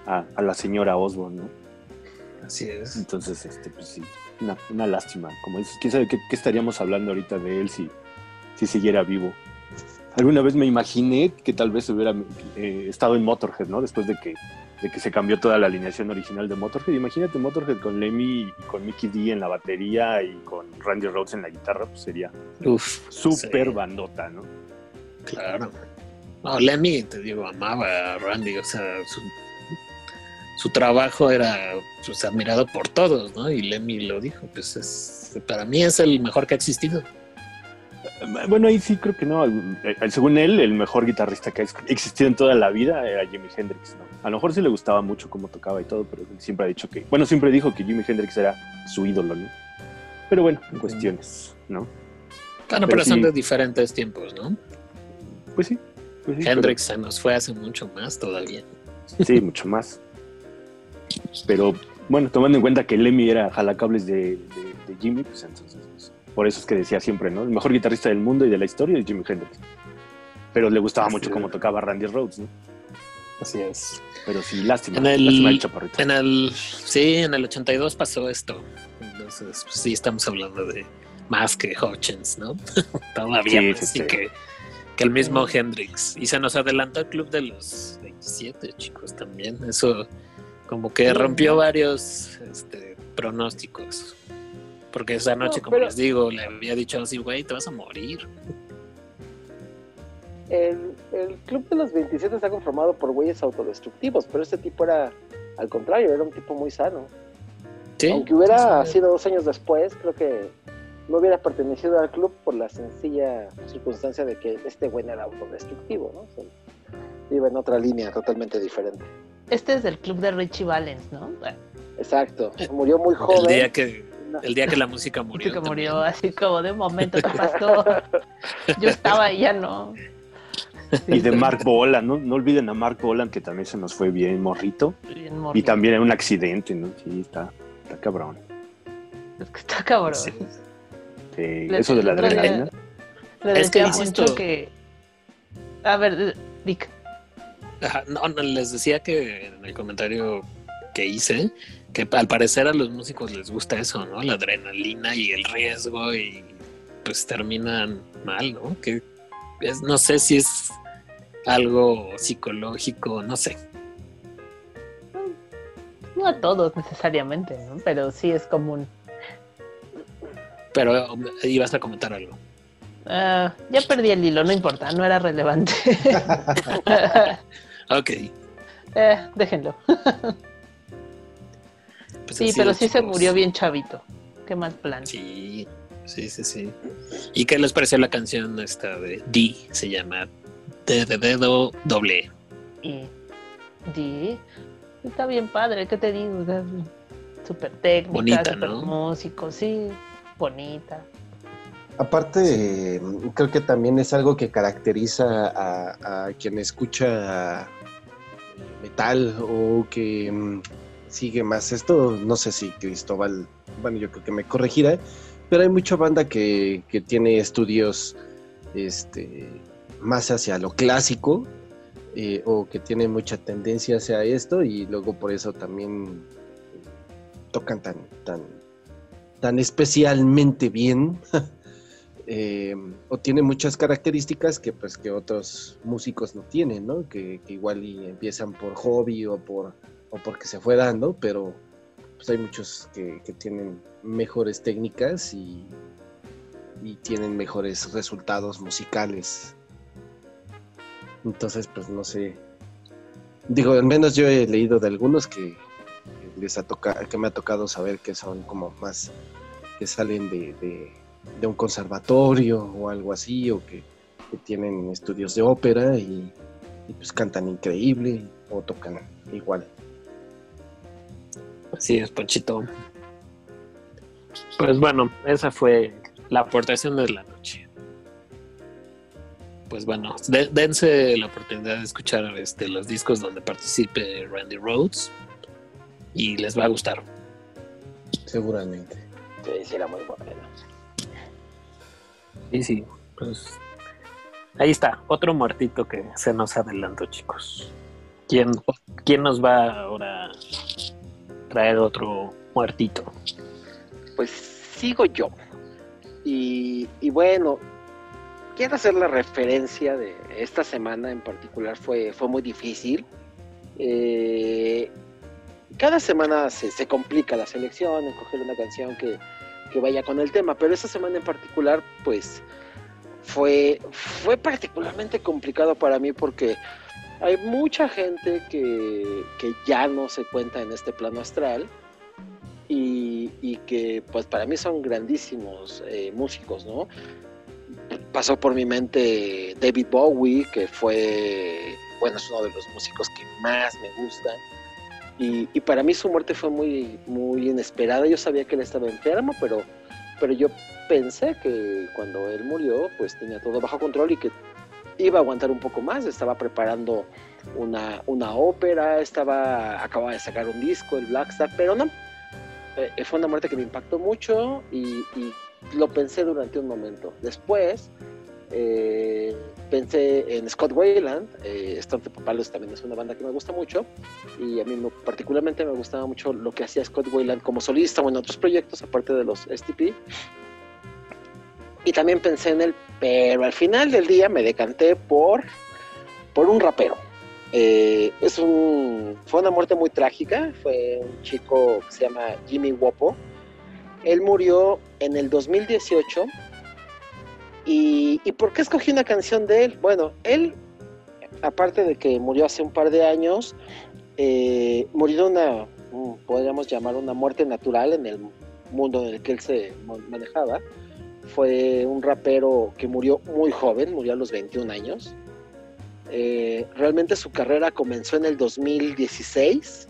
a, a- a la señora Osborne, ¿no? Así es. Entonces, este, pues sí, una, una lástima. Como dices, quién sabe qué, qué estaríamos hablando ahorita de él si, si siguiera vivo. Alguna vez me imaginé que tal vez hubiera eh, estado en Motorhead, ¿no? Después de que, de que se cambió toda la alineación original de Motorhead. Imagínate Motorhead con Lemmy y con Mickey D en la batería y con Randy Rhodes en la guitarra, pues sería súper sí. bandota, ¿no? Claro. No, Lemmy, te digo, amaba a Randy, o sea, su, su trabajo era pues, admirado por todos, ¿no? Y Lemmy lo dijo, pues es, para mí es el mejor que ha existido. Bueno, ahí sí creo que no. Según él, el mejor guitarrista que ha existido en toda la vida era Jimi Hendrix, ¿no? A lo mejor sí le gustaba mucho cómo tocaba y todo, pero él siempre ha dicho que, bueno, siempre dijo que Jimi Hendrix era su ídolo, ¿no? Pero bueno, cuestiones, ¿no? Claro, Pero pero, son de diferentes tiempos, ¿no? Pues sí. pues sí, Hendrix se nos fue hace mucho más todavía. pero- sí, mucho más. Pero bueno, tomando en cuenta que Lemmy era jalacables de, de, de Jimmy, pues entonces, por eso es que decía siempre, ¿no? El mejor guitarrista del mundo y de la historia es Jimi Hendrix. Pero le gustaba Así mucho es. cómo tocaba Randy Rhodes, ¿no? Así es. Pero sí, lástima. En el- lástima el chaparrito. En el, sí, en el 82 pasó esto. Entonces, pues, sí, estamos hablando de más que Hutchins, ¿no? Todavía Sí, más sí, Que, que el mismo Hendrix. Y se nos adelantó el club de los 27, chicos, también. Eso como que Sí, rompió varios este, pronósticos. Porque esa noche, No, como pero- les digo, le había dicho así, güey, te vas a morir. El, el club de los 27 está conformado por güeyes autodestructivos, pero este tipo era, al contrario, era un tipo muy sano. Sí, Aunque hubiera sí, sí. sido dos años después, creo que no hubiera pertenecido al club por la sencilla circunstancia de que este güey no era autodestructivo, ¿no? O sea, iba en otra línea totalmente diferente. Este es del club de Richie Valens, ¿no? Exacto. Murió muy El joven. día que, No. el día que la música murió. que murió así como de un momento que pasó. Yo estaba y ya no. Y de Mark Bolan, ¿no? No olviden a Mark Bolan, que también se nos fue bien morrito. Bien Y morrido. también en un accidente, ¿no? Sí, está, está cabrón. Es que está cabrón. Sí. Sí, Le- eso de la le- adrenalina. Le Es que decía mucho que. A ver, Dick. Ajá, no, no, les decía que en el comentario que hice, que al parecer a los músicos les gusta eso, ¿no? La adrenalina y el riesgo y pues terminan mal, ¿no? Que es, no sé si es algo psicológico, no sé. No a todos necesariamente, ¿no? Pero sí es común. Pero um, ibas a comentar algo. Ah, ya perdí el hilo, no importa, no era relevante. Ok. Eh, déjenlo. pues Sí, pero sí se murió bien chavito. Qué mal plan. Sí, sí, sí, sí. ¿Y qué les pareció la canción esta de D? Se llama D de dedo doble. Y di, está bien padre, ¿qué te digo? Súper técnica, Bonita, ¿no? músico, sí, bonita. Aparte, creo que también es algo que caracteriza a, a quien escucha metal o que mm, sigue más esto. No sé si Cristóbal, bueno, yo creo que me corregirá, pero hay mucha banda que, que tiene estudios este, más hacia lo clásico eh, o que tiene mucha tendencia hacia esto y luego por eso también tocan tan, tan, tan especialmente bien. eh, o tiene muchas características que pues que otros músicos no tienen, ¿no? Que, que igual y empiezan por hobby o por o porque se fue dando, pero pues hay muchos que, tienen mejores técnicas y, tienen mejores resultados musicales. Entonces, pues no sé. Digo, al menos yo he leído de algunos que les ha tocado, que me ha tocado saber que son como más que salen de, de, de un conservatorio o algo así, o que, que tienen estudios de ópera y, y, pues cantan increíble o tocan igual. Así es, Ponchito. Pues bueno, esa fue la aportación de la noche. Pues bueno, de- dense la oportunidad de escuchar este, los discos donde participe Randy Rhodes y les va a gustar. Seguramente. Sí, era muy bueno. Sí, sí, pues ahí está, otro muertito que se nos adelantó, chicos. ¿Quién, quién nos va ahora traer otro muertito? Pues sigo yo. Y, bueno, quiero hacer la referencia de esta semana en particular, fue, fue muy difícil. Eh, cada semana se, se complica la selección, escoger una canción que, que vaya con el tema, pero esta semana en particular, pues fue, fue particularmente complicado para mí porque hay mucha gente que, que ya no se cuenta en este plano astral y, y que pues para mí son grandísimos eh, músicos, ¿no? Pasó por mi mente David Bowie, que fue, bueno, es uno de los músicos que más me gustan. Y, y para mí su muerte fue muy, muy inesperada. Yo sabía que él estaba enfermo, pero, pero yo pensé que cuando él murió, pues tenía todo bajo control y que iba a aguantar un poco más, estaba preparando una, una ópera, estaba, acababa de sacar un disco, el Black Star, pero no. Eh, fue una muerte que me impactó mucho y, y lo pensé durante un momento. Después eh, pensé en Scott Wayland, eh, Stone también es una banda que me gusta mucho y a mí me- particularmente me gustaba mucho lo que hacía Scott Wayland como solista o en otros proyectos aparte de los STP. Y también pensé en él, pero al final del día me decanté por, por un rapero. Eh, es un, fue una muerte muy trágica, fue un chico que se llama Jimmy Wopo. Él murió en el 2018 ¿Y, ¿Y por qué escogí una canción de él? Bueno, él, aparte de que murió hace un par de años, eh, murió una, mm, podríamos llamar una muerte natural en el mundo en el que él se manejaba. Fue un rapero que murió muy joven, murió a los 21 años. Eh, realmente su carrera comenzó en el 2016.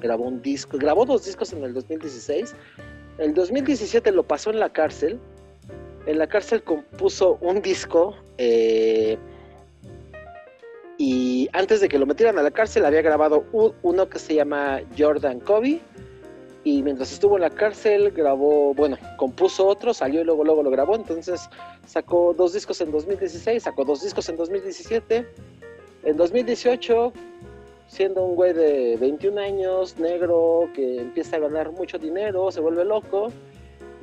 Grabó un disco, grabó dos discos en el 2016. El 2017 lo pasó en la cárcel en la cárcel compuso un disco eh, y antes de que lo metieran a la cárcel había grabado uno que se llama Jordan Kobe y mientras estuvo en la cárcel grabó, bueno, compuso otro, salió y luego luego lo grabó, entonces sacó dos discos en 2016, sacó dos discos en 2017, en 2018 siendo un güey de 21 años, negro, que empieza a ganar mucho dinero, se vuelve loco,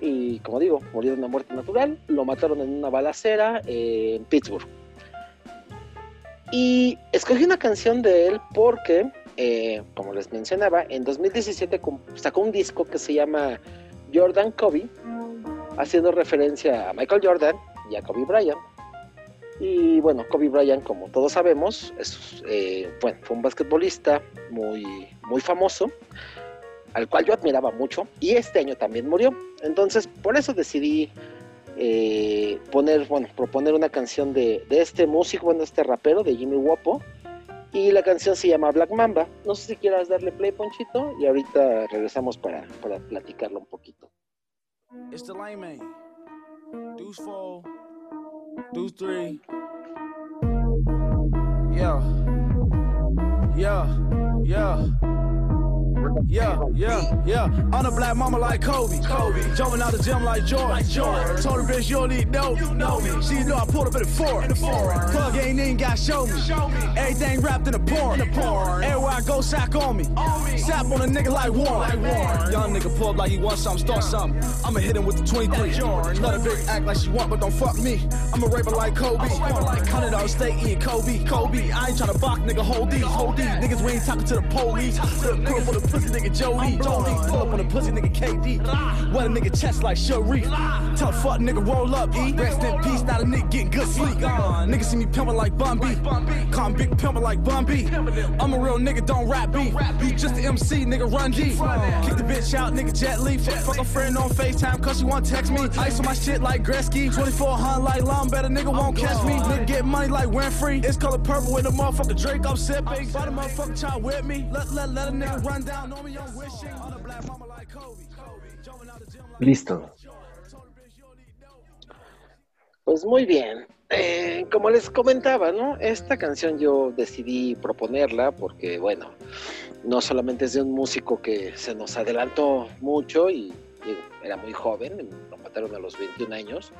y como digo, murió de una muerte natural, lo mataron en una balacera eh, en Pittsburgh. Y escogí una canción de él porque, eh, como les mencionaba, en 2017 com- sacó un disco que se llama Jordan Kobe, haciendo referencia a Michael Jordan y a Kobe Bryant. Y bueno, Kobe Bryant, como todos sabemos, eh, fue un basquetbolista muy, muy famoso, al cual yo admiraba mucho, y este año también murió. Entonces, por eso decidí eh, poner, bueno, proponer una canción de, este músico, bueno, este rapero, de Jimmy Wopo, y la canción se llama Black Mamba. No sé si quieras darle play, Ponchito, y ahorita regresamos para, para platicarlo un poquito. It's the. Deuce four, deuce three. Yeah. Yeah. Yeah. Yeah, yeah, yeah. I'm a black mama like Kobe. Kobe. Jumping out the gym like Jordan. Like. Told her bitch you don't need dope. You know me. She know I pulled up in the four. In the four. Plug ain't even got show me. Show me. Everything wrapped in a porn. In the porn. Everywhere I go, sack on me. On me. Sap on a nigga like Warren. Like Warren. Young nigga pull up like he want something, start something. I'ma hit him with the 23. Jordan. Let a bitch act like she want, but don't fuck me. I'ma a raper like Kobe. I'ma like Hundred dollar steak eating Kobe. Kobe. I ain't tryna box nigga. Hold these. Hold these. Niggas we ain't talking to the police. Put a for the pussy nigga Jody. Jody. Pull up on a pussy nigga KD. Wet a nigga chest like Sharif. Tell fuck nigga roll up. E. Rest in peace. Not a nigga getting good sleep. Niggas see me pimpin' like Bun B. Call big pimpin' like Bun B. I'm a real nigga, don't rap beef. You just the MC, nigga, run G. Kick the bitch out, nigga, jet Li. Fuck, a friend on FaceTime, cause she wanna text me. Ice on my shit like Gretzky. 2400 like Long, better nigga won't catch me. Nigga get money like Winfrey. It's color purple with a motherfucker Drake, I'm sipping. Buy the motherfucker child with me. Let, let, let a nigga run down Listo. Pues muy bien. Eh, como les comentaba, ¿no? Esta canción yo decidí proponerla porque, bueno, no solamente es de un músico que se nos adelantó mucho y era muy joven, lo mataron a los 21 años.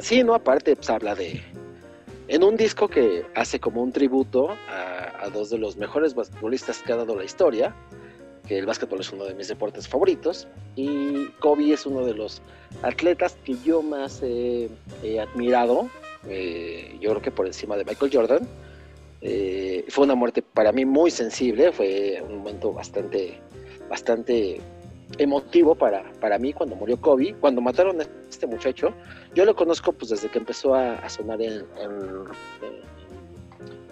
Sí, no, aparte, pues habla de. En un disco que hace como un tributo a, dos de los mejores basquetbolistas que ha dado la historia, que el básquetbol es uno de mis deportes favoritos, y Kobe es uno de los atletas que yo más he, he admirado, eh, yo creo que por encima de Michael Jordan. Eh, fue una muerte para mí muy sensible, fue un momento bastante, bastante emotivo para, para mí cuando murió Kobe, cuando mataron a este muchacho. Yo lo conozco pues desde que empezó a, sonar en,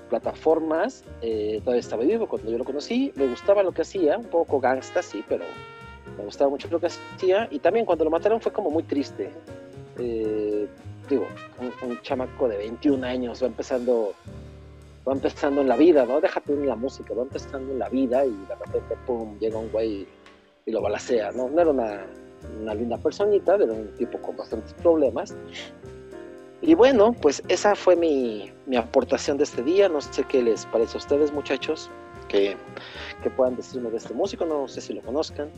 plataformas, eh, todavía estaba vivo cuando yo lo conocí, me gustaba lo que hacía, un poco gangsta, sí, pero me gustaba mucho lo que hacía, y también cuando lo mataron fue como muy triste. Eh, digo, un, un chamaco de 21 años va empezando va empezando en la vida, ¿no? Déjate en la música, va empezando en la vida y de repente, pum, llega un güey y lo balacea, ¿no? No era una, una linda personita, era un tipo con bastantes problemas. Y bueno, pues esa fue mi, mi aportación de este día. No sé qué les parece a ustedes, muchachos, que, que puedan decirme de este músico. No sé si lo conozcan.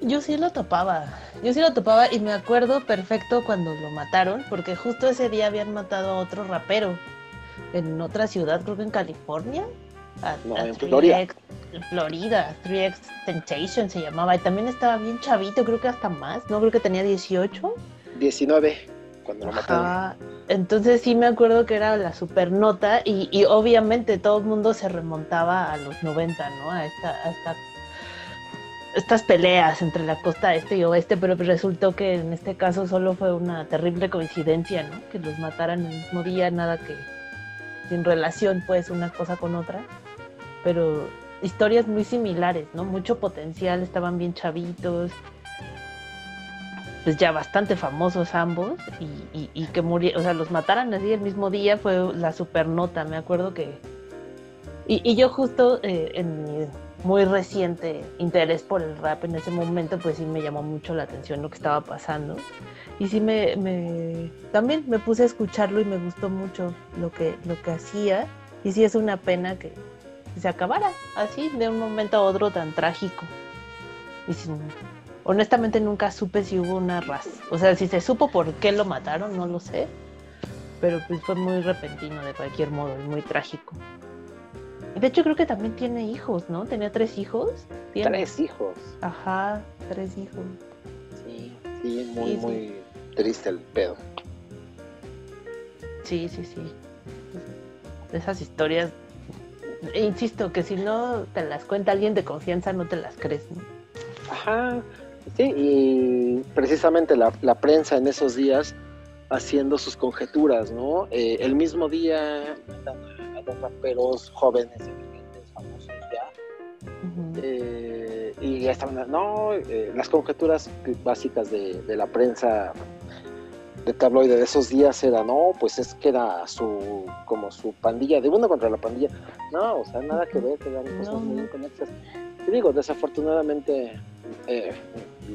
Yo sí lo topaba, yo sí lo topaba y me acuerdo perfecto cuando lo mataron, porque justo ese día habían matado a otro rapero en otra ciudad, creo que en California. A, No, a en 3X Florida. en Florida, 3X Temptation se llamaba, y también estaba bien chavito, creo que hasta más, no creo que tenía 18. 19, cuando lo mataron. Entonces sí me acuerdo que era la super nota y, y obviamente todo el mundo se remontaba a los 90, ¿no? A esta, a esta- estas peleas entre la costa este y oeste, pero resultó que en este caso solo fue una terrible coincidencia, ¿no? Que los mataran el mismo día, nada que sin relación pues una cosa con otra, pero historias muy similares, ¿no? Mucho potencial, estaban bien chavitos, pues ya bastante famosos ambos y, que murieron, o sea, los mataran así el mismo día fue la super nota, me acuerdo que... Y, y yo justo eh, en mi muy reciente interés por el rap en ese momento, pues sí me llamó mucho la atención lo que estaba pasando. Y sí me, me- también me puse a escucharlo y me gustó mucho lo que, lo que hacía. Y sí es una pena que se acabara así de un momento a otro tan trágico. Y sin, honestamente nunca supe si hubo una raza. O sea, si se supo por qué lo mataron, no lo sé. Pero pues fue muy repentino de cualquier modo y muy trágico. De hecho creo que también tiene hijos, ¿no? Tenía tres hijos. ¿Tiene? Tres hijos. Ajá, tres hijos. Sí, sí, muy, Sí, sí. muy triste el pedo. Sí, sí, sí. Esas historias. Insisto, que si no te las cuenta alguien de confianza, no te las crees. ¿no? Ajá, sí, y precisamente la, la prensa en esos días haciendo sus conjeturas, ¿no? Eh, el mismo día a, dos raperos jóvenes, emergentes, famosos ya, eh, y ya estaban, no, eh, las conjeturas básicas de, de la prensa de tabloide de esos días era, no, pues es que era su, como su pandilla, de uno contra la pandilla, no, o sea, nada que ver, que eran cosas No, muy inconexas. Te digo, desafortunadamente, eh,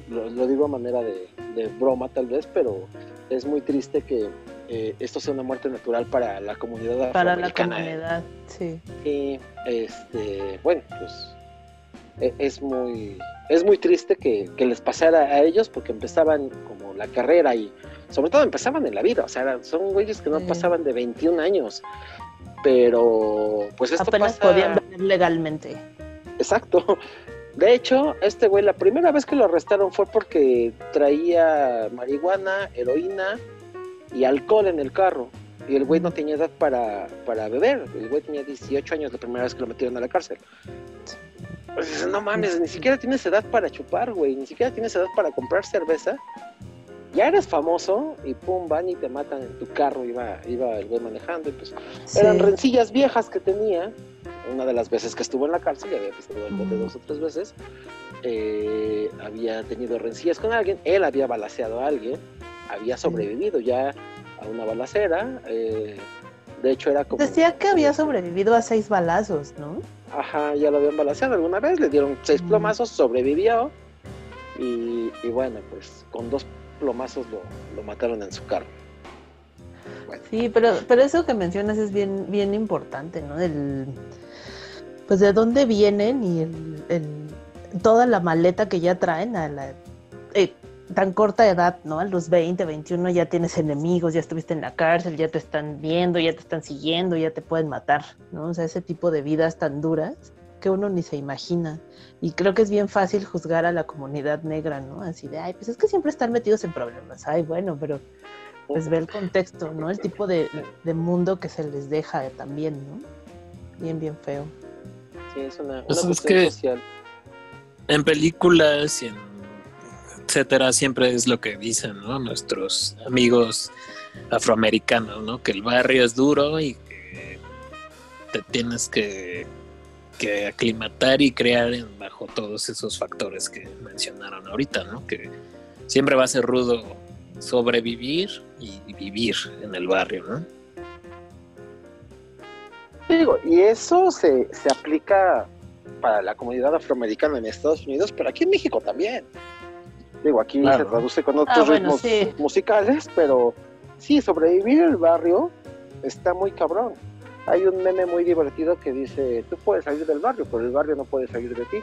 lo, lo digo a manera de, de broma tal vez, pero es muy triste que eh, esto sea una muerte natural para la comunidad Para la ¿eh? comunidad, sí. y este, bueno, pues e- es muy, es muy triste que, que les pasara a ellos porque empezaban como la carrera y sobre todo empezaban en la vida, o sea, son güeyes que no pasaban de 21 años, pero pues esto Apenas pasa... podían beber legalmente. Exacto. De hecho, este güey, la primera vez que lo arrestaron fue porque traía marihuana, heroína y alcohol en el carro. Y el güey no tenía edad para, para beber. El güey tenía 18 años la primera vez que lo metieron a la cárcel. Pues no mames, ni siquiera tienes edad para chupar, güey. Ni siquiera tienes edad para comprar cerveza. Ya eres famoso y pum, van y te matan en tu carro. Iba, iba el güey manejando y pues Sí. eran rencillas viejas que tenía. Una de las veces que estuvo en la cárcel, ya había pisado el bote dos o tres veces, eh, había tenido rencillas con alguien, él había balaceado a alguien, había sobrevivido ya a una balacera, eh, de hecho era como... Decía que había sobrevivido a seis balazos, ¿no? Ajá, ya lo habían balaceado alguna vez, le dieron seis plomazos, sobrevivió y, y bueno, pues con dos plomazos lo, lo mataron en su carro. Sí, pero, pero eso que mencionas es bien, bien importante, ¿no? El, pues de dónde vienen y el, el- toda la maleta que ya traen a la eh, tan corta edad, ¿no? A los 20, 21 ya tienes enemigos, ya estuviste en la cárcel, ya te están viendo, ya te están siguiendo, ya te pueden matar, ¿no? O sea, ese tipo de vidas tan duras que uno ni se imagina. Y creo que es bien fácil juzgar a la comunidad negra, ¿no? Así de, ay, pues es que siempre están metidos en problemas. Ay, bueno, pero pues ve el contexto, ¿no? El tipo de, de mundo que se les deja también, ¿no? Bien, bien feo. sí, es una, una Pues es que- social. En películas y en etcétera, siempre es lo que dicen, ¿no? Nuestros amigos afroamericanos, ¿no? Que el barrio es duro y que te tienes que, que aclimatar y crear en- bajo todos esos factores que mencionaron ahorita, ¿no? Que siempre va a ser rudo sobrevivir y vivir en el barrio, ¿no? Digo, y eso se, se aplica para la comunidad afroamericana en Estados Unidos, pero aquí en México también. Digo, aquí Claro. se traduce con otros Ah, bueno, ritmos sí. musicales, pero sí, sobrevivir el barrio está muy cabrón. Hay un meme muy divertido que dice, tú puedes salir del barrio, pero el barrio no puede salir de ti.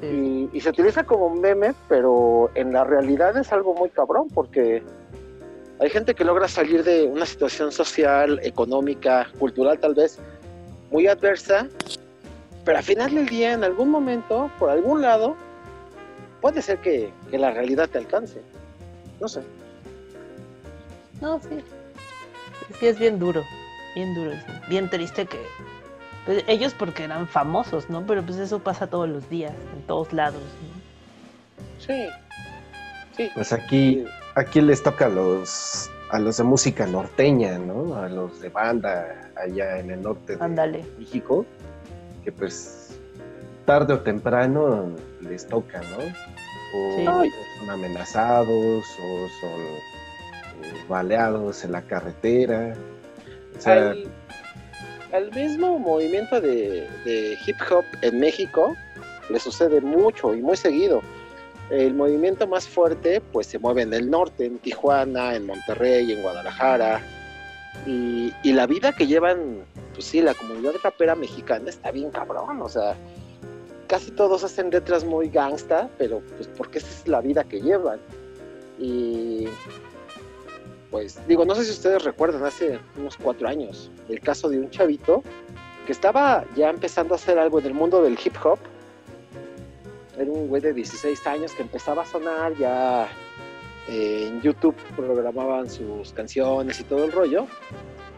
Sí. Y, y se utiliza como meme, pero en la realidad es algo muy cabrón, porque hay gente que logra salir de una situación social, económica, cultural tal vez, muy adversa, pero al final del día, en algún momento, por algún lado, puede ser que, que la realidad te alcance. No sé. No, sí. Sí, es bien duro. Bien duro. es bien triste que. pues, ellos porque eran famosos, ¿no? Pero pues eso pasa todos los días, en todos lados. ¿no? Sí. Sí. Pues aquí, aquí les toca a los, a los de música norteña, ¿no? A los de banda allá en el norte de. México, que pues tarde o temprano les toca, ¿no? O, Sí. o son amenazados o son eh, baleados en la carretera. Al, al mismo movimiento de, de hip hop en México le sucede mucho y muy seguido. El movimiento más fuerte pues se mueve en el norte, en Tijuana, en Monterrey, en Guadalajara. Y, y la vida que llevan, pues sí, la comunidad rapera mexicana está bien cabrón. O sea, casi todos hacen letras muy gangsta, pero pues porque esa es la vida que llevan. Y pues digo, no sé si ustedes recuerdan, hace unos cuatro años, el caso de un chavito que estaba ya empezando a hacer algo en el mundo del hip hop. Era un güey de 16 años que empezaba a sonar, ya eh, en YouTube programaban sus canciones y todo el rollo,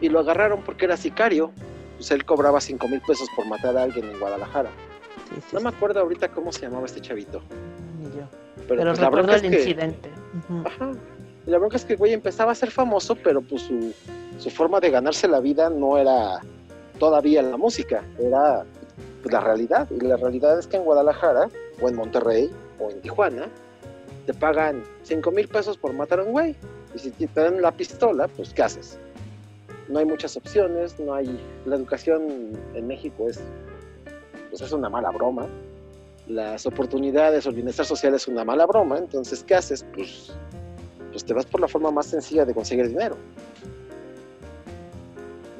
y lo agarraron porque era sicario. Pues él cobraba 5 mil pesos por matar a alguien en Guadalajara. Sí, sí, No me acuerdo ahorita cómo se llamaba este chavito. Ni yo. Pero, Pero pues, la el es que, incidente. Ujú. Ajá. Y la bronca es que el güey empezaba a ser famoso, pero pues su, su forma de ganarse la vida no era todavía la música, era pues, la realidad. Y la realidad es que en Guadalajara, o en Monterrey, o en Tijuana, te pagan 5 mil pesos por matar a un güey. Y si te dan la pistola, pues ¿qué haces? No hay muchas opciones, no hay... La educación en México es, pues, es una mala broma. Las oportunidades o el bienestar social es una mala broma. Entonces, ¿qué haces? Pues pues te vas por la forma más sencilla de conseguir dinero.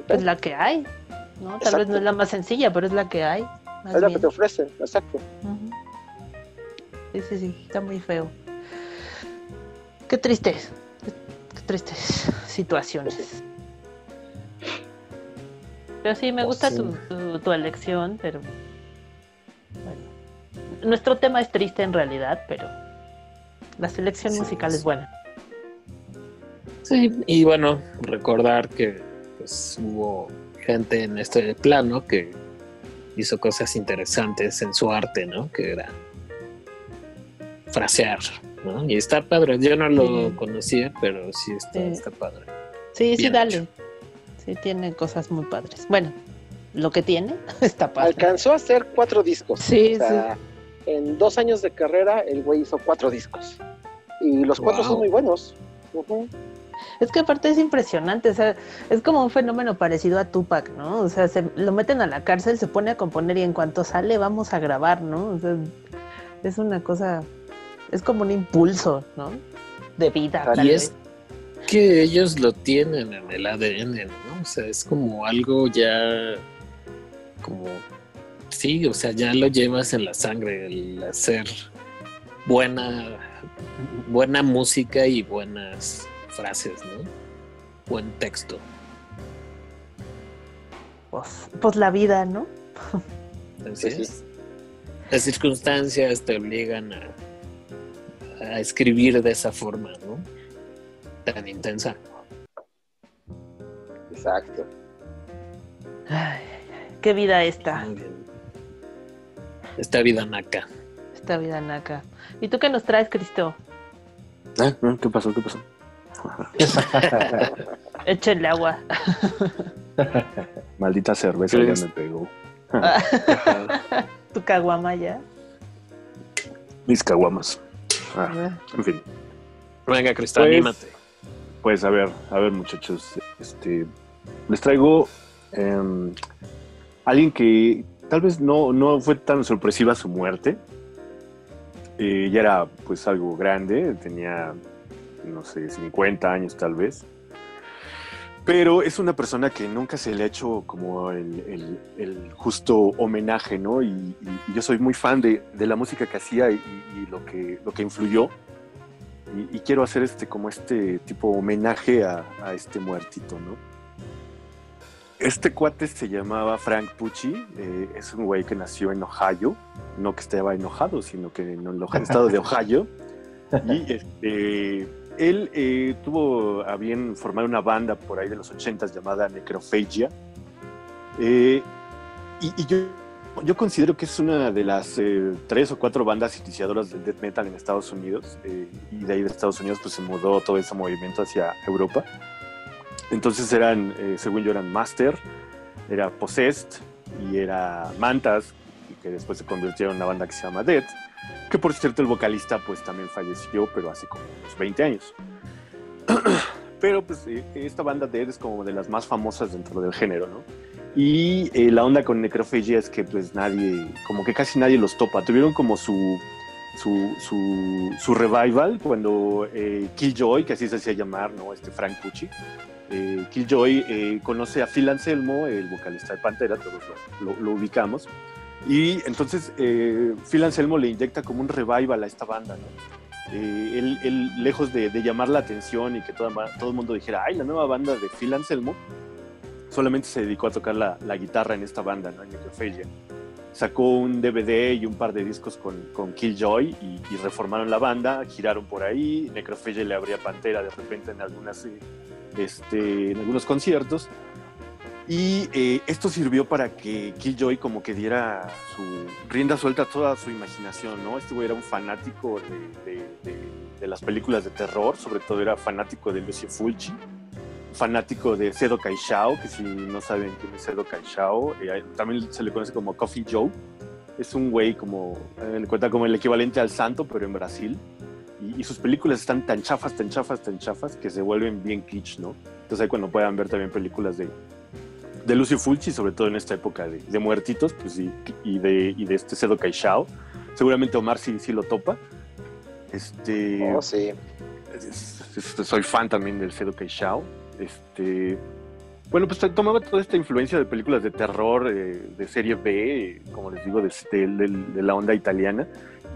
Pues la que hay. ¿no? Tal vez no es la más sencilla, pero es la que hay. es lo que te ofrecen, exacto. Sí, sí, sí, está muy feo. Qué triste, qué, qué tristes situaciones. Pero sí, me Oh, gusta sí. Tu, tu- tu elección, pero bueno. Nuestro tema es triste en realidad, pero la selección Sí, musical sí. es buena. Sí, y bueno, recordar que pues, hubo gente en este plano que hizo cosas interesantes en su arte, ¿no? Que era frasear, ¿no? Y está padre. Yo no lo Sí. conocía, pero sí está, Sí. está padre. Sí, sí, dale. hecho. Sí, tiene cosas muy padres. Bueno, lo que tiene está padre. Alcanzó a hacer cuatro discos. Sí, o sea, en dos años de carrera, el güey hizo cuatro discos. Y los cuatro Wow. son muy buenos. Es que aparte es impresionante, o sea, es como un fenómeno parecido a Tupac, ¿no? O sea, se lo meten a la cárcel, se pone a componer y en cuanto sale vamos a grabar, ¿no? O sea, es una cosa, es como un impulso, ¿no? De vida. Y vez. es que ellos lo tienen en el ADN, ¿no? O sea, es como algo ya, como, sí, o sea, ya lo llevas en la sangre, el hacer buena, buena música y buenas frases, ¿no? Buen texto. Pues, pues la vida, ¿no? Así Sí, sí. es. Las circunstancias te obligan a, a escribir de esa forma, ¿no? Tan intensa. Exacto. Ay, qué vida esta. Esta vida naca. esta vida naca. ¿Y tú qué nos traes, Cristo? Ah, ¿Qué pasó? ¿Qué pasó? Échenle agua. Maldita cerveza ¿Qué ya es? me pegó. tu caguamaya. Mis caguamas. Ah, en fin. Venga, Cristo, Pues- anímate. Pues a ver, a ver muchachos, este, les traigo em, alguien que tal vez no, no fue tan sorpresiva su muerte. Eh, ya era pues algo grande, tenía, no sé, 50 años tal vez. pero es una persona que nunca se le ha hecho como el, el- el justo homenaje, ¿no? Y, y- y yo soy muy fan de, de la música que hacía y, y lo, que, lo que influyó. Y, quiero hacer este como este tipo homenaje a, a este muertito, ¿no? Este cuate se llamaba Frank Pucci, eh, es un güey que nació en Ohio, no que estaba enojado, sino que en el estado de Ohio. Y este, él eh, tuvo a bien formar una banda por ahí de los 80 llamada Necrophagia. Eh, y yo, yo considero que es una de las eh, tres o cuatro bandas iniciadoras del death metal en Estados Unidos. y de ahí de Estados Unidos pues se mudó todo ese movimiento hacia Europa. Entonces eran, según yo, eran Master, era Possessed y era Mantas, que después se convirtieron en una banda que se llama Death, que por cierto el vocalista pues también falleció, pero hace como unos 20 años. pero pues eh, esta banda Death es como de las más famosas dentro del género, ¿no? Y eh, la onda con Necrophagia es que pues nadie, como que casi nadie los topa. Tuvieron como su, su, su, revival cuando eh, Killjoy, que así se hacía llamar, ¿no? Este Frank Pucci. Killjoy conoce a Phil Anselmo, el vocalista de Pantera, todos lo ubicamos. Y entonces eh, Phil Anselmo le inyecta como un revival a esta banda, ¿no? Eh, él, lejos de, llamar la atención y que todo el mundo dijera, ay, la nueva banda de Phil Anselmo, solamente se dedicó a tocar la, guitarra en esta banda, ¿no? En Necrophagia. Sacó un DVD y un par de discos con, Killjoy y, y reformaron la banda, giraron por ahí, Necrophagia le abría Pantera de repente en algunas... eh, este, en algunos conciertos. Y eh, esto sirvió para que Killjoy como que diera su rienda suelta a toda su imaginación, ¿no? Este güey era un fanático de, de- de- de las películas de terror, sobre todo era fanático de Lucio Fulci, fanático de Sedo Kaishao, que si no saben quién es Sedo Kaishao, eh, también se le conoce como Coffee Joe. Es un güey como, eh, cuenta como el equivalente al santo, pero en Brasil y sus películas están tan chafas, tan chafas, tan chafas que se vuelven bien kitsch, ¿no? Entonces ahí cuando puedan ver también películas de, de Lucio Fulci, sobre todo en esta época de, de muertitos, pues y, y de, y de este Cedo Caixao. Seguramente Omar sí, sí lo topa. Este, Oh, sí. es- es- soy fan también del Cedo Caixao. Este, bueno, pues tomaba toda esta influencia de películas de terror, eh, de serie B, eh, como les digo, de, de- de- de la onda italiana,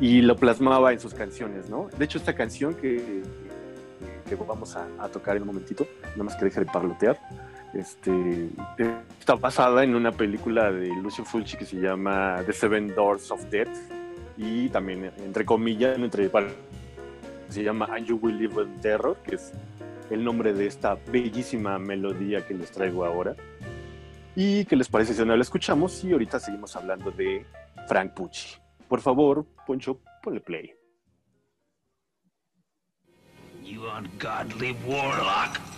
y lo plasmaba en sus canciones, ¿no? De hecho, esta canción que, que vamos a, a tocar en un momentito, nada más que deje de parlotear, este, está basada en una película de Lucio Fulci que se llama The Seven Doors of Death, y también, entre comillas, entre, se llama And You Will Live in Terror, que es el nombre de esta bellísima melodía que les traigo ahora. ¿Y qué les parece si no la escuchamos? Y ahorita seguimos hablando de Frank Pucci. Por favor, Poncho, ponle play. You ungodly warlock.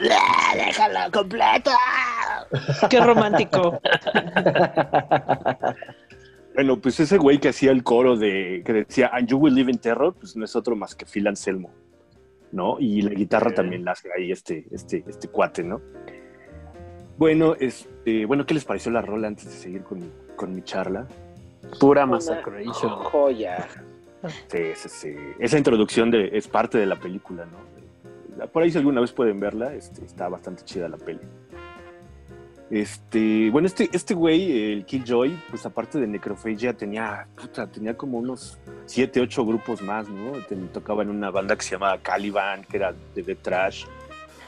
¡Déjala completa! ¡Qué romántico! Bueno, pues ese güey que hacía el coro de que decía And You Will Live in Terror, pues no es otro más que Phil Anselmo, ¿no? Y la guitarra también la hace ahí este, este, este cuate, ¿no? Bueno, este, bueno, ¿qué les pareció la rola antes de seguir con, con mi charla? Pura Massacration. joya. Sí, sí, sí. Esa introducción de, es parte de la película, ¿no? Por ahí si alguna vez pueden verla, este, está bastante chida la peli. Este, bueno, este, este güey, el Killjoy, pues aparte de Necrophagia, tenía, puta, tenía como unos siete, ocho grupos más, ¿no? Te- tocaba en una banda que se llamaba Caliban, que era de Death Trash.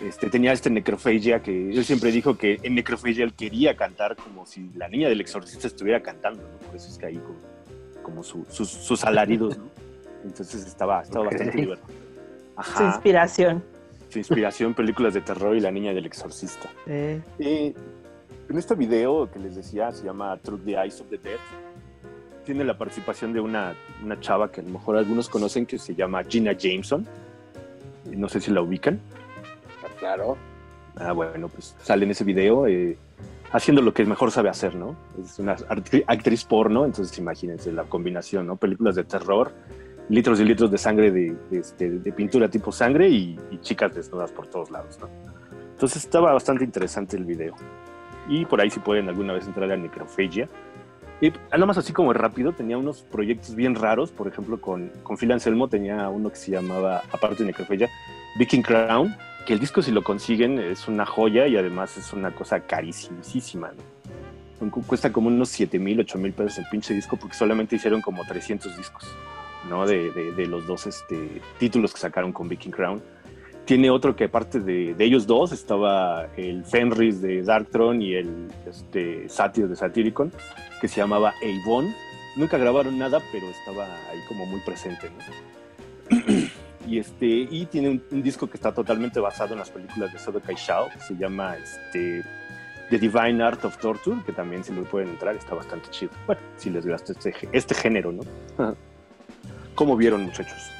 Este, tenía este Necrophagia que él siempre dijo que en Necrophagia él quería cantar como si la niña del exorcista estuviera cantando, ¿no? Por eso es que ahí como, como su- sus, sus alaridos, ¿no? Entonces estaba, estaba Ok. bastante divertido. Su Ajá, inspiración. Su inspiración, películas de terror y la niña del exorcista. Eh, Eh, en este video que les decía, se llama Through the Eyes of the Dead, tiene la participación de una, una chava que a lo mejor algunos conocen que se llama Gina Jameson. No sé si la ubican. Claro. Ah, bueno, pues sale en ese video eh, haciendo lo que mejor sabe hacer, ¿no? Es una actriz porno, entonces imagínense la combinación, ¿no? Películas de terror, litros y litros de sangre de, de, este, de pintura tipo sangre y, y chicas desnudas por todos lados, ¿no? Entonces estaba bastante interesante el video. Y por ahí si pueden alguna vez entrar a Necrophagia. Y nada más así como rápido, tenía unos proyectos bien raros, por ejemplo con, con Phil Anselmo tenía uno que se llamaba, aparte de Necrophagia, Viking Crown, que el disco si lo consiguen es una joya y además es una cosa carísimísima, ¿no? Cuesta como unos 7 mil, 8 mil pesos el pinche disco porque solamente hicieron como 300 discos, ¿no? De, de- de los dos este, títulos que sacaron con Viking Crown. Tiene otro que aparte de, ellos dos estaba el Fenris de Darktron y el este, Satyr de Satyricon, que se llamaba Avon. Nunca grabaron nada, pero estaba ahí como muy presente, y este tiene un, disco que está totalmente basado en las películas de Sodokai Shao que se llama este The Divine Art of Torture que también si lo pueden entrar está bastante chido bueno si les gusta este, este género no ¿Cómo vieron muchachos?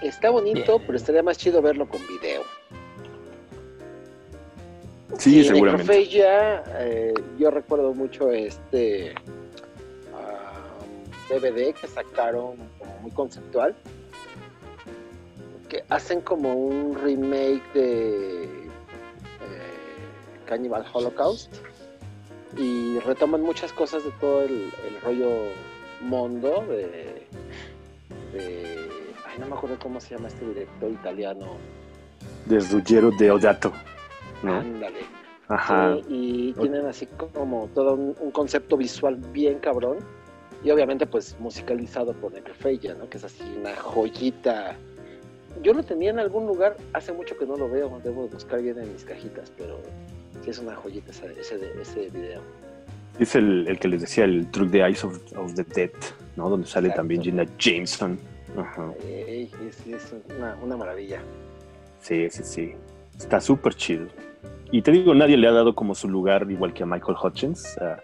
Está bonito, Bien. pero estaría más chido verlo con video. sí Y seguramente Necrophagia, eh, yo recuerdo mucho este ah, DVD que sacaron como muy conceptual, que hacen como un remake de eh, Cannibal Holocaust y retoman muchas cosas de todo el, el rollo mundo de, de- ay no me acuerdo cómo se llama este director italiano de Ruggiero Deodato ¿no? ándale ajá Sí, y tienen así como todo un, un concepto visual bien cabrón. Y obviamente pues musicalizado por Necrophagia, ¿no? Que es así una joyita. Yo lo tenía en algún lugar, hace mucho que no lo veo, debo buscar bien en mis cajitas, pero sí es una joyita ese, ese, ese video. Es el, el que les decía el Through the Eyes of, of the Dead ¿no? donde sale Exacto. también Gina Jameson ajá Ey, es, es una, una maravilla. Sí, sí, sí. Está súper chido. Y te digo, nadie le ha dado como su lugar, igual que a Michael Hutchins, a,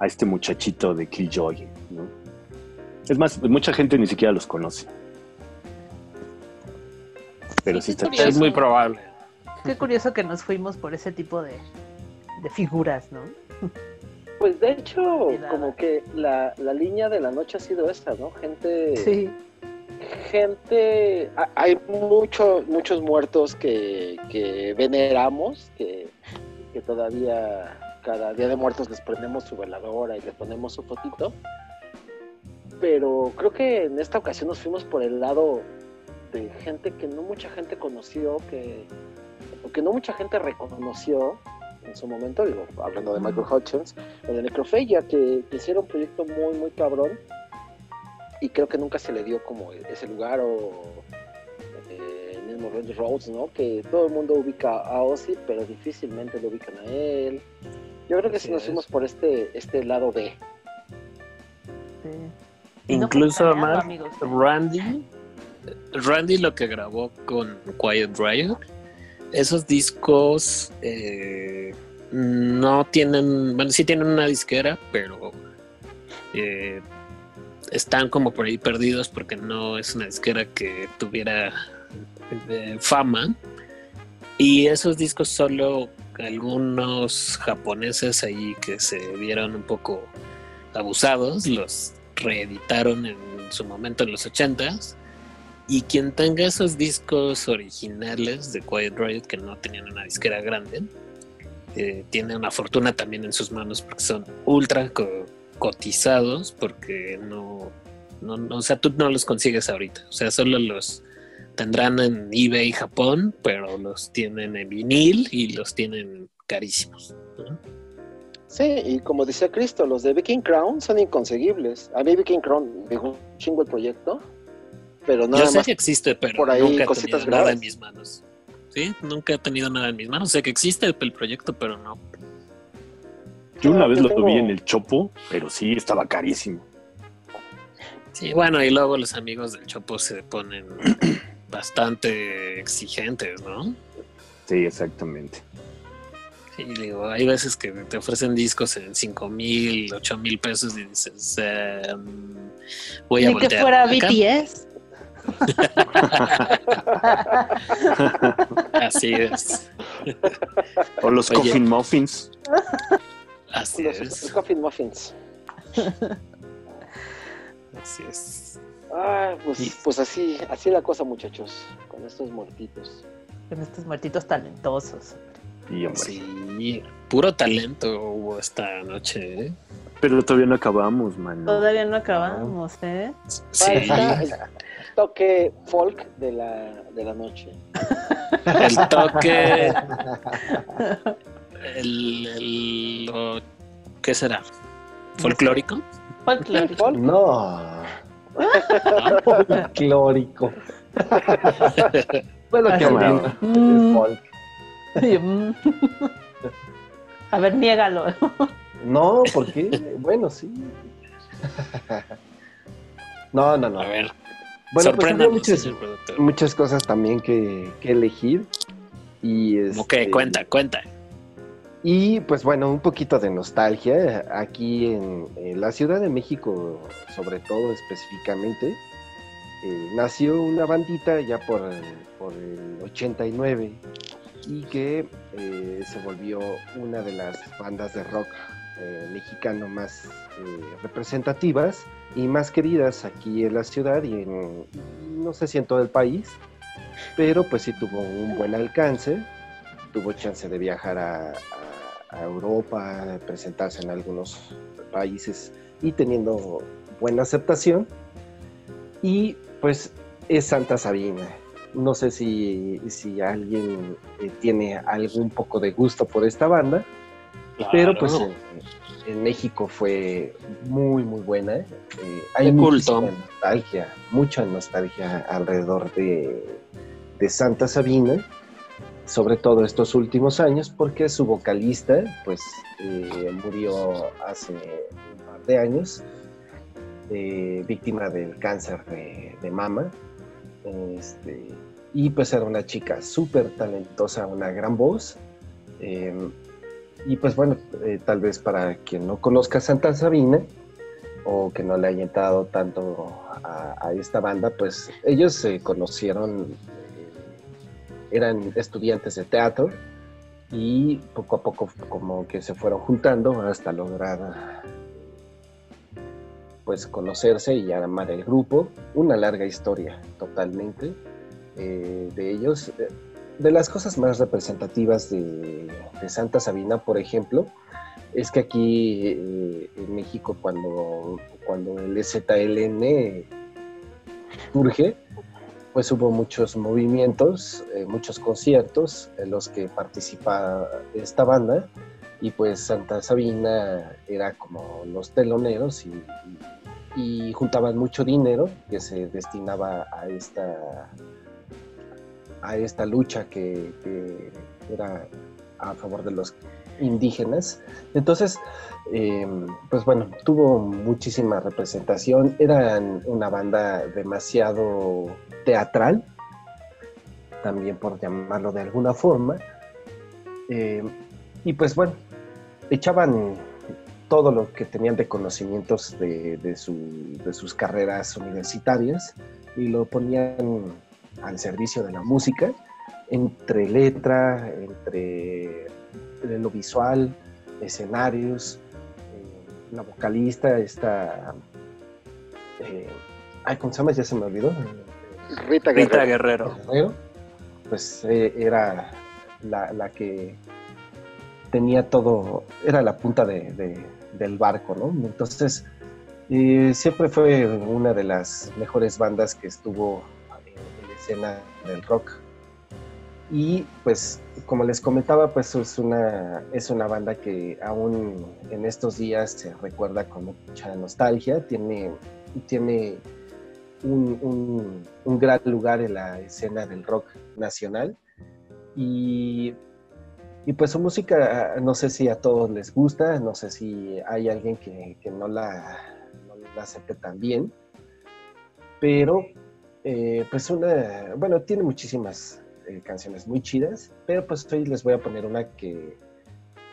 a este muchachito de Killjoy, ¿no? Es más, mucha gente ni siquiera los conoce. Pero sí, Sí, está chido. Es muy probable. qué curioso que nos fuimos por ese tipo de, de figuras, ¿no? Pues de hecho, como que la, la línea de la noche ha sido esa, ¿no? Gente... Sí. gente, ha- hay mucho, muchos muertos que, que veneramos, que, que todavía cada día de muertos les prendemos su veladora y les ponemos su fotito. Pero creo que en esta ocasión nos fuimos por el lado de gente que no mucha gente conoció, que, o que no mucha gente reconoció en su momento, digo, hablando de Michael Hutchins, o de Necrophagia, que, que hicieron un proyecto muy, muy cabrón y creo que nunca se le dio como ese lugar o eh, el mismo Randy Rhodes, ¿no? Que todo el mundo ubica a Ozzy, pero difícilmente lo ubican a él. Yo creo que Así si nos fuimos por este, este lado B. sí. No Incluso planeado, más amigos. Randy, Randy lo que grabó con Quiet Riot, esos discos eh, no tienen, bueno, sí tienen una disquera, pero eh, están como por ahí perdidos porque no es una disquera que tuviera eh, fama. Y esos discos solo algunos japoneses ahí que se vieron un poco abusados, los reeditaron en su momento en los 80s. Y quien tenga esos discos originales de Quiet Riot que no tenían una disquera grande, eh, tiene una fortuna también en sus manos porque son ultra co- cotizados porque no, no, no- o sea, tú no los consigues ahorita. O sea, solo los tendrán en eBay Japón, pero los tienen en vinil y los tienen carísimos. Sí, y como decía Cristo, los de Viking Crown son inconseguibles. A mí Viking Crown me un chingo el proyecto, pero nada Yo sé más. que existe, pero por ahí nunca he cositas tenido nada en mis manos. Sí, nunca he tenido nada en mis manos. Sé que existe el, el proyecto, pero no. Yo una vez yo lo tengo- vi en el Chopo, pero sí estaba carísimo. Sí, bueno, y luego los amigos del Chopo se ponen bastante exigentes, ¿no? Sí, exactamente. Sí, digo, hay veces que te ofrecen discos en 5 mil, 8 mil pesos y dices, eh, mm, voy a Ni que fuera acá. BTS. Así es, O los Oye. Coffin Muffins. así Los, es, los Coffin Muffins. así es. Ah, pues, Y- pues así, así la cosa, muchachos, con estos muertitos. Con estos muertitos talentosos. Y, hombre, Sí, puro talento hubo esta noche, ¿eh? Pero todavía no acabamos, mano. Todavía no acabamos, ¿eh? Sí, Falta toque folk de la, de la noche. el toque, el, el- lo- ¿qué será? ¿Folclórico? Folclórico. No, folclórico. Fue lo que folk. A ver, niégalo. No, ¿por qué? Bueno, sí. No, no, no. A ver, Bueno, pues muchas, muchas cosas también que, que elegir. Y Ok, este, cuenta, cuenta. Y pues bueno, un poquito de nostalgia. Aquí en, en la Ciudad de México, sobre todo específicamente, eh, nació una bandita ya por, por el 89 y que eh, se volvió una de las bandas de rock eh, mexicano más representativas y más queridas aquí en la ciudad y en, no sé si en todo el país, pero pues sí tuvo un buen alcance, tuvo chance de viajar a, Europa, presentarse en algunos países y teniendo buena aceptación. Y pues es Santa Sabina. No sé si, si alguien eh, tiene algún poco de gusto por esta banda, pero pues en, en México fue muy muy buena. Eh, hay Qué culto. muchísima nostalgia, mucha nostalgia alrededor de, de Santa Sabina, sobre todo estos últimos años, porque su vocalista pues eh, murió hace un par de años, eh, víctima del cáncer de, de mama. Este, y pues era una chica súper talentosa, una gran voz. eh, y pues bueno, eh, tal vez para quien no conozca Santa Sabina o que no le haya entrado tanto a, esta banda, pues ellos se conocieron, eh, eran estudiantes de teatro y poco a poco como que se fueron juntando hasta lograr pues conocerse y armar el grupo. Una larga historia totalmente eh, de ellos. De las cosas más representativas de, Santa Sabina, por ejemplo, es que aquí eh, en México cuando, cuando el ZLN surge, pues hubo muchos movimientos, eh, muchos conciertos en los que participa esta banda y pues Santa Sabina era como los teloneros y juntaban mucho dinero que se destinaba a esta a esta lucha que, era a favor de los indígenas. Entonces, eh, pues bueno, tuvo muchísima representación. Eran una banda demasiado teatral, también por llamarlo de alguna forma. Eh, y pues bueno, echaban todo lo que tenían de conocimientos de sus carreras universitarias y lo ponían al servicio de la música, entre letra, entre lo visual, escenarios, eh, la vocalista, esta... eh, ay, ¿cómo se llama? Ya se me olvidó. Rita Rita Guerrero. Guerrero. Guerrero, pues eh, era la, la que tenía todo, era la punta de- de- del barco, ¿no? Entonces, eh, siempre fue una de las mejores bandas que estuvo escena del rock. Y pues, como les comentaba, pues es una, es una banda que aún en estos días se recuerda con mucha nostalgia, tiene, tiene un, un- un gran lugar en la escena del rock nacional. Y, y pues su música, no sé si a todos les gusta, no sé si hay alguien que, que no, la, no la acepte tan bien, pero eh, pues una, bueno, tiene muchísimas eh, canciones muy chidas, pero pues hoy les voy a poner una que,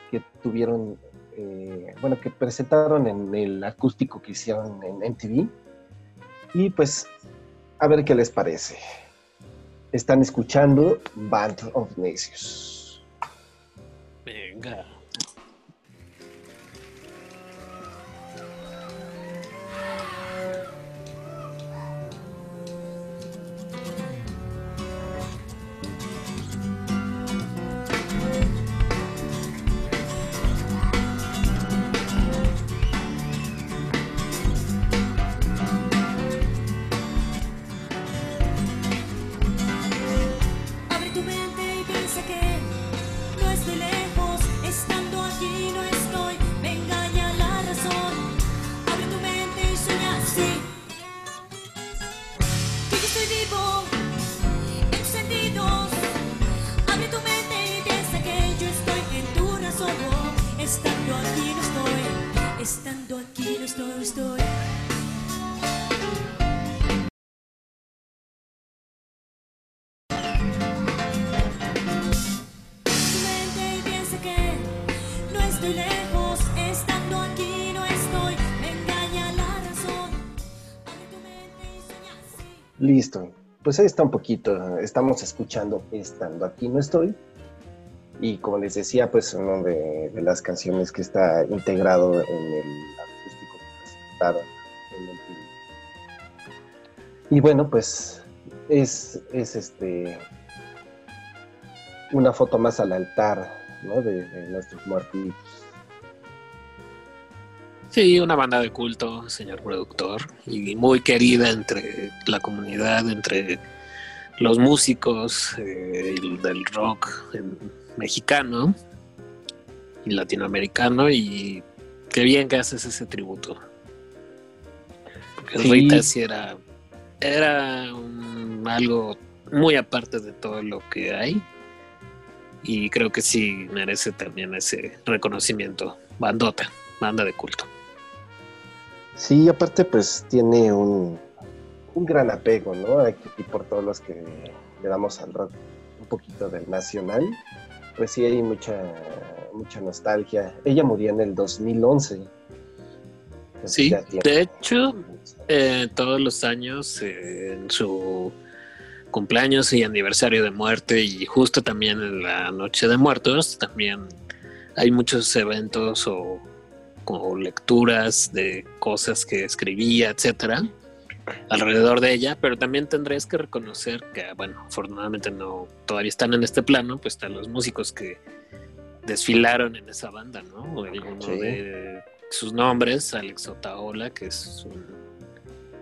que tuvieron, eh, bueno, que presentaron en el acústico que hicieron en MTV. Y pues, a ver qué les parece. Están escuchando Band of Necios. Venga. Listo. Pues ahí está un poquito. Estamos escuchando Estando aquí no estoy. Y como les decía, pues una de, las canciones que está integrado en el acústico que presentaron en el film. Y bueno, pues es, es este una foto más al altar ¿no? de, de nuestros muertitos. Sí, una banda de culto, señor productor, y muy querida entre la comunidad, entre los músicos eh, el- del rock mexicano y latinoamericano, y qué bien que haces ese tributo. Porque Sí. Rita sí era, era un- algo muy aparte de todo lo que hay, y creo que sí merece también ese reconocimiento. Bandota, banda de culto. Sí, aparte pues tiene un, un gran apego, ¿no? Aquí por todos los que le damos al rock un poquito del nacional, pues sí hay mucha, mucha nostalgia. Ella murió en el 2011. Entonces Sí, de hecho, Eh, todos los años eh, en su cumpleaños y aniversario de muerte y justo también en la noche de muertos también hay muchos eventos o, o lecturas de cosas que escribía, etcétera, alrededor de ella, pero también tendréis que reconocer que, bueno, afortunadamente no todavía están en este plano, pues están los músicos que desfilaron en esa banda, ¿no? O alguno Sí. de sus nombres, Alex Otaola, que es un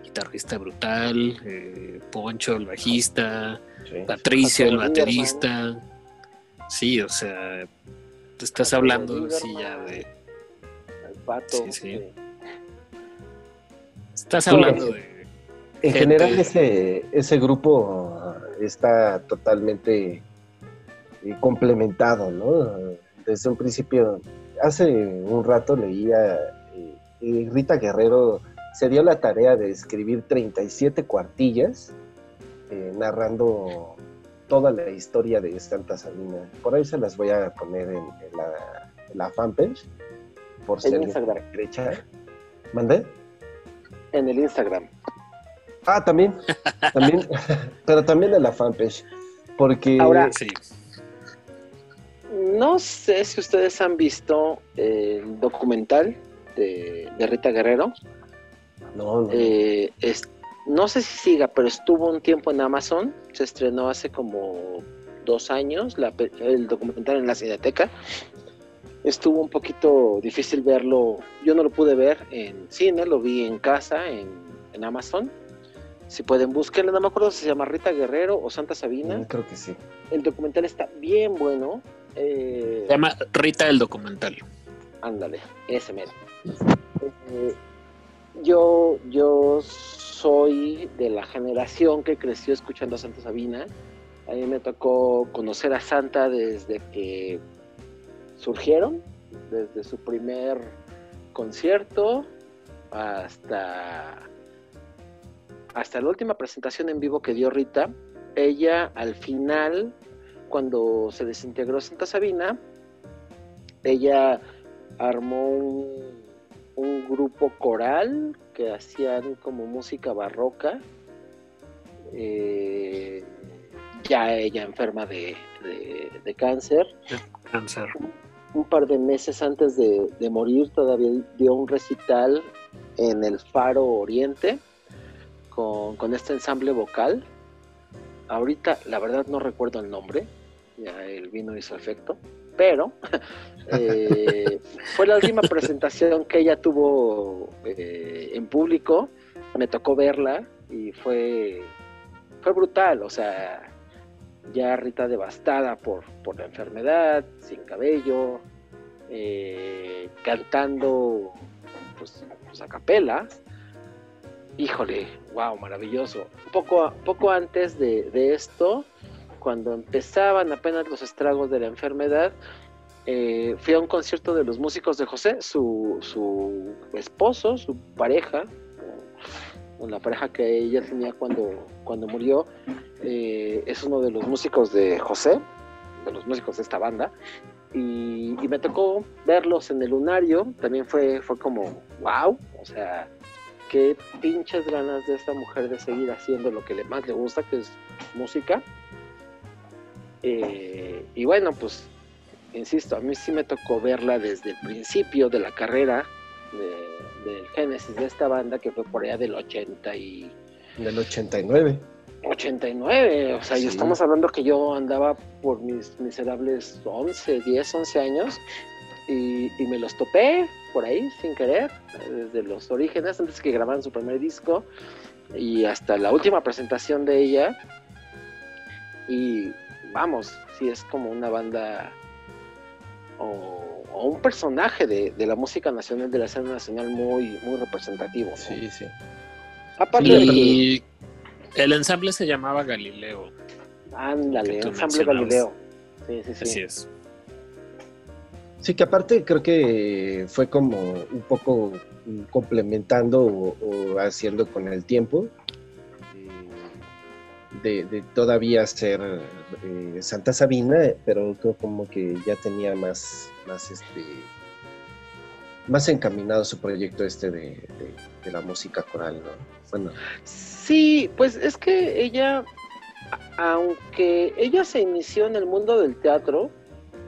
guitarrista brutal, eh, Poncho, el bajista, Sí. Patricio, el baterista. Sí, o sea, te estás hablando sí, Lieberman. ya de. Sí, sí. eh, Estás hablando de. En gente- general ese, ese grupo está totalmente eh, complementado, ¿no? Desde un principio, hace un rato leía, eh, eh, Rita Guerrero se dio la tarea de escribir 37 cuartillas eh, narrando toda la historia de Santa Sabina. Por ahí se las voy a poner en, en la, en la fanpage, por alguien Instagram. ¿Mandé? En el Instagram. Ah, también, también, pero también en la fanpage, porque Ahora- Sí, No sé si ustedes han visto el documental de, de Rita Guerrero. no, no, Eh, es- no sé si siga, pero estuvo un tiempo en Amazon. Se estrenó hace como dos años la pe- el documental en la Cineteca. Estuvo un poquito difícil verlo. Yo no lo pude ver en cine, lo vi en casa, en, en Amazon. Si pueden, búsquenla. No me acuerdo si se llama Rita Guerrero o Santa Sabina. Mm, Creo que sí. El documental está bien bueno. Eh, Se llama Rita el documental. Ándale, ese mero. Eh, yo, yo soy de la generación que creció escuchando a Santa Sabina. A mí me tocó conocer a Santa desde que surgieron, desde su primer concierto hasta, hasta la última presentación en vivo que dio Rita. Ella al final, cuando se desintegró Santa Sabina, ella armó un, un grupo coral que hacían como música barroca. Eh, ya ella enferma de, de- de cáncer. Cáncer. Un par de meses antes de, morir todavía dio un recital en el Faro Oriente con, con este ensamble vocal. Ahorita la verdad no recuerdo el nombre, ya el vino hizo efecto, pero eh, fue la última presentación que ella tuvo eh, en público, me tocó verla y fue, fue brutal, o sea, ya Rita devastada por, por la enfermedad, sin cabello, eh, cantando pues, pues a capela. Híjole, wow, maravilloso. Poco, poco antes de, de esto, cuando empezaban apenas los estragos de la enfermedad, eh, fui a un concierto de los músicos de José, su, su esposo, su pareja, o la pareja que ella tenía cuando, cuando murió, eh, es uno de los músicos de José, de los músicos de esta banda, y, y me tocó verlos en el lunario, también fue, fue como, wow, o sea, qué pinches ganas de esta mujer de seguir haciendo lo que le más le gusta, que es música. Eh, y bueno, pues, insisto, a mí sí me tocó verla desde el principio de la carrera de- del génesis de esta banda, que fue por allá del 80 y Del 89. 89, o sea, y Sí. estamos hablando que yo andaba por mis miserables 11, 10, 11 años y, y me los topé por ahí sin querer, desde los orígenes, antes que grabaran su primer disco y hasta la última presentación de ella. Y vamos, sí es como una banda o, o un personaje de, de la música nacional, de la escena nacional muy, muy representativo. ¿no? Sí, sí. Aparte de Y el ensamble se llamaba Galileo. ándale, ensamble. Galileo. Sí, sí, sí. Así es. Sí, que aparte creo que fue como un poco complementando o, o haciendo con el tiempo de, de todavía ser eh, Santa Sabina, pero creo como que ya tenía más, más este más encaminado su proyecto este de, de- de la música coral, ¿no? Bueno, Sí, pues es que ella, aunque ella se inició en el mundo del teatro,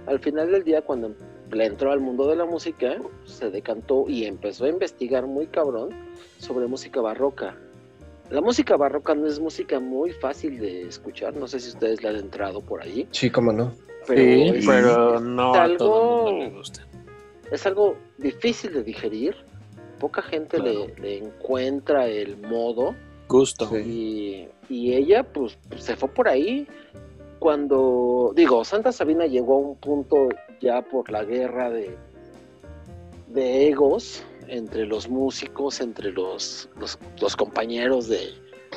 al final del día cuando le entró al mundo de la música, se decantó y empezó a investigar muy cabrón sobre música barroca. La música barroca no es música muy fácil de escuchar, no sé si ustedes la han entrado por ahí, sí, cómo no. Pero, Sí, es, pero no a todo el algo- mundo le gusta. es algo difícil de digerir, poca gente Claro. le, le encuentra el modo. Gusto. Y, y ella, pues, se fue por ahí. Cuando, digo, Santa Sabina llegó a un punto ya por la guerra de, de egos entre los músicos, entre los, los, los compañeros de,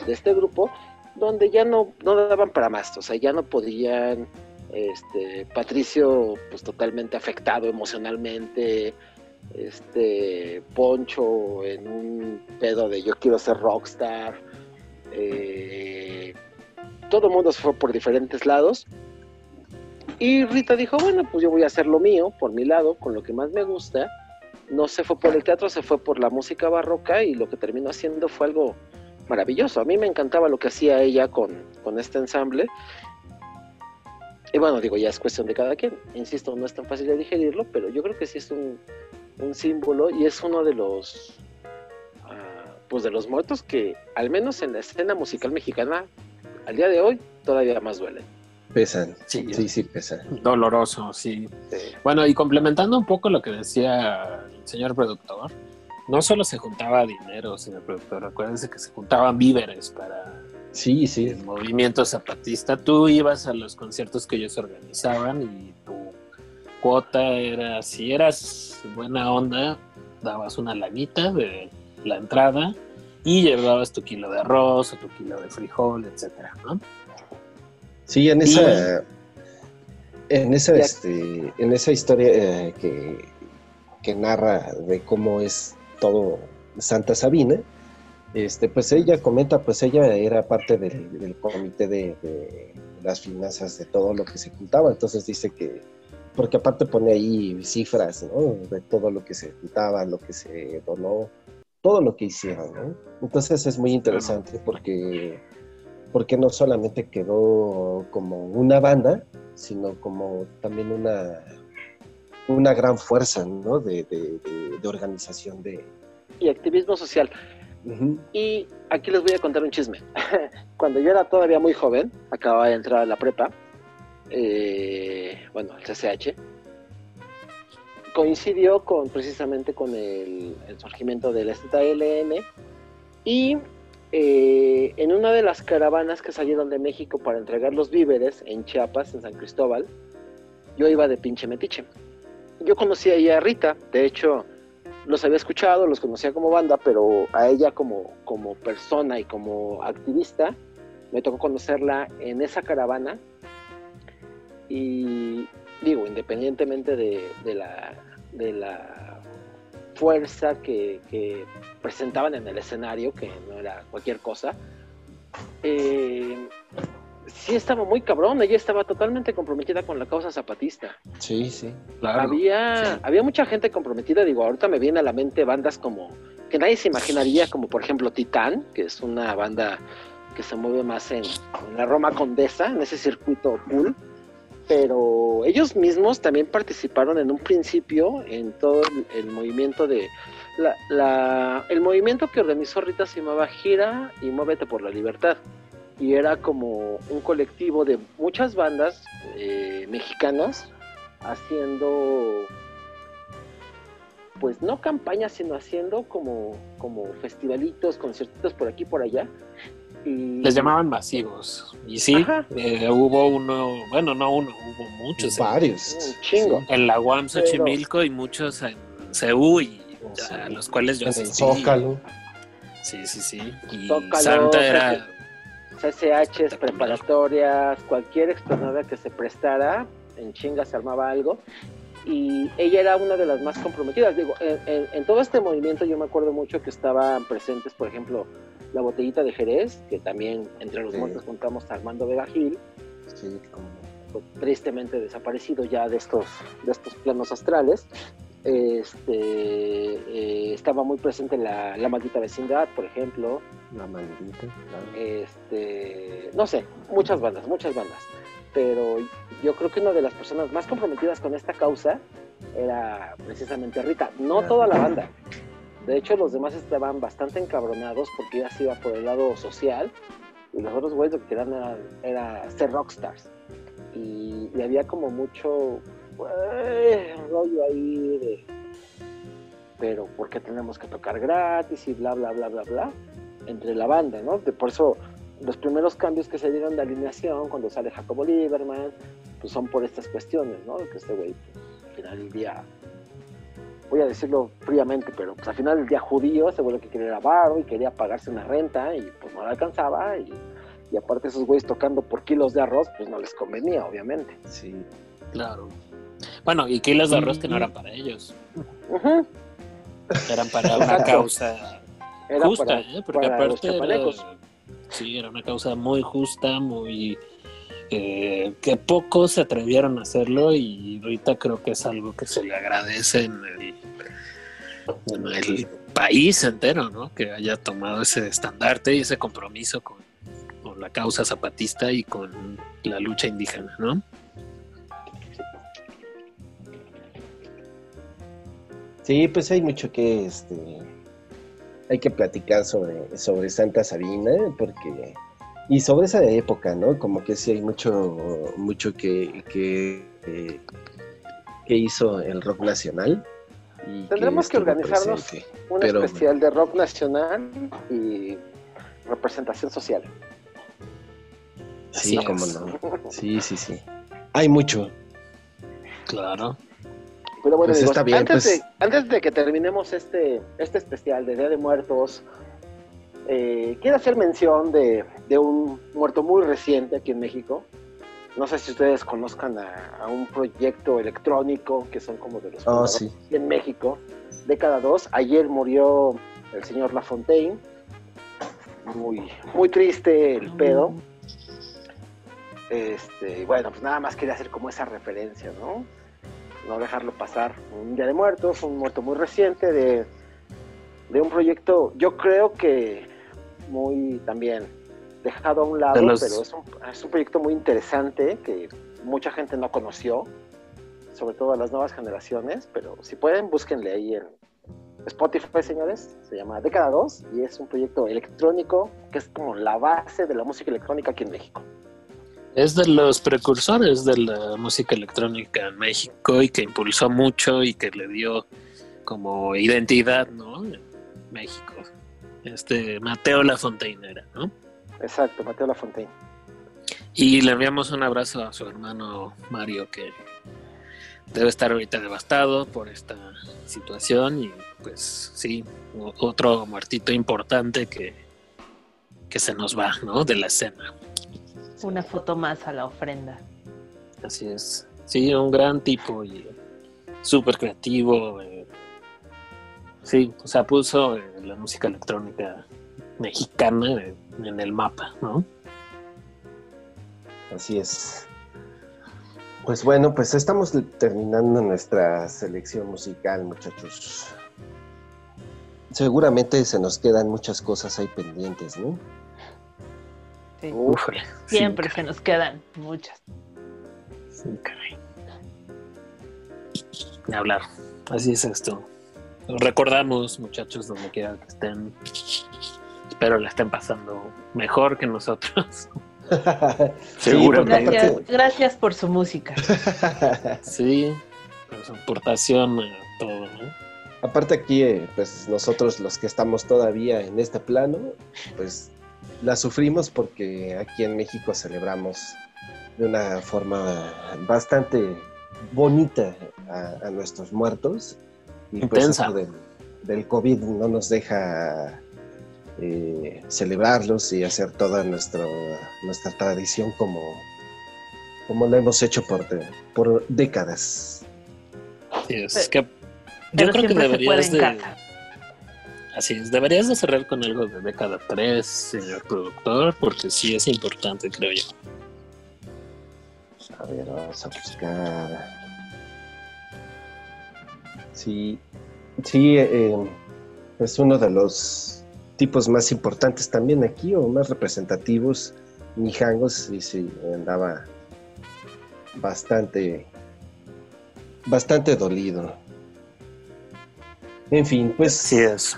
de este grupo, donde ya no, no daban para más, o sea, ya no podían, este, Patricio, pues totalmente afectado emocionalmente, este, Poncho en un pedo de yo quiero ser rockstar, eh, todo el mundo se fue por diferentes lados. Y Rita dijo, bueno, pues yo voy a hacer lo mío, por mi lado, con lo que más me gusta. No se fue por el teatro, se fue por la música barroca y lo que terminó haciendo fue algo maravilloso. A mí me encantaba lo que hacía ella con, con este ensamble. Y bueno, digo, ya es cuestión de cada quien. Insisto, no es tan fácil de digerirlo, pero yo creo que sí es un, un símbolo y es uno de los ah, pues de los muertos que al menos en la escena musical mexicana al día de hoy todavía más duelen. Pesan. Sí. Sí, sí, pesan. Doloroso, sí. Bueno, y complementando un poco lo que decía el señor productor, no solo se juntaba dinero, señor productor, acuérdense que se juntaban víveres para Sí, sí. el movimiento zapatista. Tú ibas a los conciertos que ellos organizaban y tu cuota era, si eras buena onda, dabas una lanita de la entrada y llevabas tu kilo de arroz o tu kilo de frijol, etcétera, ¿no? Sí, en Y- esa, en esa, este, en esa historia eh, que, que narra de cómo es todo Santa Sabina, este, pues ella comenta, pues ella era parte del, del comité de, de las finanzas de todo lo que se juntaba, entonces dice que, porque aparte pone ahí cifras, ¿no? De todo lo que se juntaba, lo que se donó, todo lo que hicieron, ¿no? Entonces es muy interesante porque porque no solamente quedó como una banda, sino como también una, una gran fuerza ¿no? de, de- de- de organización de... Y activismo social. Ujú. Y aquí les voy a contar un chisme. Cuando yo era todavía muy joven, acababa de entrar a la prepa, eh, bueno, al CCH, coincidió con precisamente con el, el surgimiento del ZLN y eh, en una de las caravanas que salieron de México para entregar los víveres en Chiapas, en San Cristóbal, yo iba de pinche metiche. Yo conocí ahí a Rita, de hecho, los había escuchado, los conocía como banda, pero a ella como, como persona y como activista, me tocó conocerla en esa caravana. Y digo, independientemente de, la fuerza que, que presentaban en el escenario, que no era cualquier cosa, eh, sí estaba muy cabrón, ella estaba totalmente comprometida con la causa zapatista. Sí, sí. Claro. Había, sí. había mucha gente comprometida, digo, ahorita me viene a la mente bandas como, que nadie se imaginaría, como por ejemplo Titán, que es una banda que se mueve más en, en la Roma Condesa, en ese circuito cool, pero ellos mismos también participaron en un principio en todo el, el movimiento de, la, la- el movimiento que organizó Rita se llamaba Gira y Muévete por la Libertad. Y era como un colectivo de muchas bandas eh, mexicanas haciendo, pues no campañas, sino haciendo como, como festivalitos, conciertitos por aquí y por allá. Y Les llamaban masivos. Y sí, eh, hubo uno, bueno, no uno, hubo muchos. en- Varios. un chingo. En la UAM Pero- Xochimilco y muchos en CEU y Sí. a los cuales yo En asistí. Zócalo. Sí, sí, sí. Y Zócalo, Santa era... CCHs, preparatorias, cualquier explanada que se prestara, en chinga se armaba algo. Y ella era una de las más comprometidas. Digo, en, en- en todo este movimiento yo me acuerdo mucho que estaban presentes, por ejemplo, la botellita de Jerez, que también entre los Sí. muertos contamos a Armando Vega Gil, Sí, como- fue tristemente desaparecido ya de estos, de estos planos astrales. Este, eh, estaba muy presente la, la maldita vecindad, por ejemplo. la maldita. claro. este, no sé, muchas bandas, muchas bandas. Pero yo creo que una de las personas más comprometidas con esta causa era precisamente Rita, no toda la banda. De hecho, los demás estaban bastante encabronados porque ella se iba por el lado social y los otros güeyes lo que querían era, era ser rockstars. Y, y había como mucho eh, rollo ahí de, pero ¿por qué tenemos que tocar gratis y bla, bla, bla, bla, bla? Entre la banda, ¿no? De, por eso los primeros cambios que se dieron de alineación cuando sale Jacobo Lieberman, pues son por estas cuestiones, ¿no? Que este güey, pues, al final del día, voy a decirlo fríamente, pero pues al final del día judío, güey lo que quería era barro y quería pagarse una renta y pues no le alcanzaba y, y aparte esos güeyes tocando por kilos de arroz, pues no les convenía, obviamente. Sí. Claro. Bueno, y kilos de arroz que no eran para ellos. Eran para una causa Era justa, para, ¿eh? Porque aparte era, sí, era una causa muy justa, muy eh, que pocos se atrevieron a hacerlo y ahorita creo que es algo que se le agradece en el, en el país entero, ¿no? Que haya tomado ese estandarte y ese compromiso con, con la causa zapatista y con la lucha indígena, ¿no? Sí, pues hay mucho que este hay que platicar sobre, sobre Santa Sabina, porque y sobre esa época, ¿no? Como que sí hay mucho, mucho que, que, eh, que hizo el rock nacional. y Tendremos que organizarnos presente. Un Pero- especial de rock nacional y representación social. Sí, Así cómo es. no. Sí, sí, sí. Hay mucho. Claro. Pero bueno, Pues amigos, está bien, antes, pues. de, antes de que terminemos este, este especial de Día de Muertos, eh, quiero hacer mención de, de un muerto muy reciente aquí en México. No sé si ustedes conozcan a, a un proyecto electrónico que son como de los Oh, sí. en México, década 2. Ayer murió el señor Lafontaine. Muy, muy triste el pedo. Este, y bueno, pues nada más quería hacer como esa referencia, ¿no? No dejarlo pasar. Un Día de Muertos, un muerto muy reciente de, de un proyecto, yo creo que muy también dejado a un lado, los- pero es un, es un proyecto muy interesante que mucha gente no conoció, sobre todo a las nuevas generaciones, pero si pueden, búsquenle ahí en Spotify, señores. Se llama Década 2 y es un proyecto electrónico que es como la base de la música electrónica aquí en México. Es de los precursores de la música electrónica en México y que impulsó mucho y que le dio como identidad, ¿no? En México. Este Mateo Lafontaine era, ¿no? Exacto, Mateo Lafontaine. Y le enviamos un abrazo a su hermano Mario que debe estar ahorita devastado por esta situación y pues sí, otro muertito importante que, que se nos va, ¿no? De la escena. Una foto más a la ofrenda. Así es. Sí, un gran tipo y súper creativo. eh. Sí, o sea, puso eh, la música electrónica mexicana eh, en el mapa, ¿no? Así es. Pues bueno, pues estamos terminando nuestra selección musical, muchachos. Seguramente se nos quedan muchas cosas ahí pendientes, ¿no? Sí. Ufale. Siempre se nos quedan muchas. Sí, caray. Hablar. Así es esto. Recordamos, muchachos, donde quiera que estén. Espero la estén pasando mejor que nosotros. Seguramente. Gracias, gracias por su música. aparte- Sí, por su aportación a todo, ¿no? Aparte aquí, eh, pues nosotros los que estamos todavía en este plano, pues la sufrimos porque aquí en México celebramos de una forma bastante bonita a, a nuestros muertos. Y pues Intensa. del, del COVID no nos deja eh, celebrarlos y hacer toda nuestro, nuestra tradición como, como lo hemos hecho por, de- por décadas. Sí, es Pero- que yo Pero creo que siempre se puede deberías en de. casa. Así es, deberías de cerrar con algo de década 3, señor productor, porque sí es importante, creo yo. A ver, vamos a buscar. Sí, sí, eh, es uno de los tipos más importantes también aquí, o más representativos, Mijangos, y sí, andaba bastante, bastante dolido. En fin, pues, es.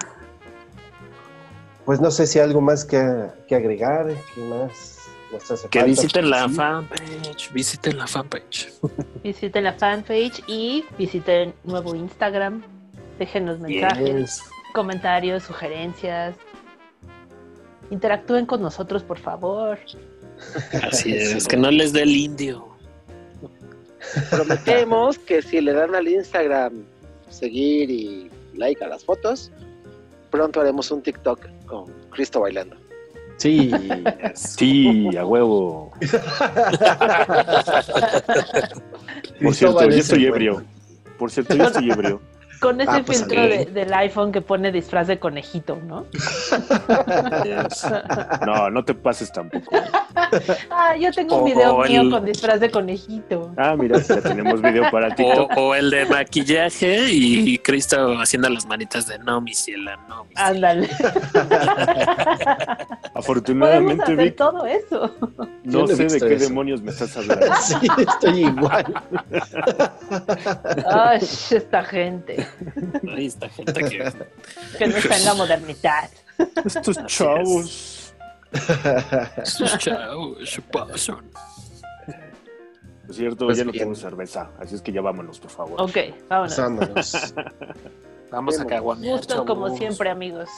Pues no sé si algo más que, que agregar, ¿qué más nos hace Que falta? visiten la fanpage, visiten la fanpage. Visiten la fanpage y visiten nuevo Instagram. Déjenos mensajes, Yes. comentarios, sugerencias. Interactúen con nosotros, por favor. Así es, que no les dé el indio. Prometemos que si le dan al Instagram seguir y like a las fotos, pronto haremos un TikTok con Cristo bailando. Sí, Sí, a huevo. Por Cristóbal cierto, yo es estoy ebrio. Por cierto, yo estoy ebrio. Con ese Ah, pues, filtro de- del iPhone que pone disfraz de conejito, ¿no? Yes. No, no te pases tampoco. Ah, yo tengo un video mío el- con disfraz de conejito. Ah, mira, ya tenemos video para O, TikTok. o el de maquillaje y Cristo haciendo las manitas de no, mi ciela, no, mi. Ándale. Podemos Afortunadamente, hacer Vic, todo eso. No sé de qué eso. demonios me estás hablando. sí, estoy igual. Ay, esta gente Ahí está gente que que no está en la modernidad. Estos chavos. sus chavos se pasan. Por cierto, Pues ya no bien. tengo cerveza, así es que ya vámonos, por favor. Ok, vámonos. Vámonos. Vamos a caguamear. Gusto como chavos. siempre, amigos.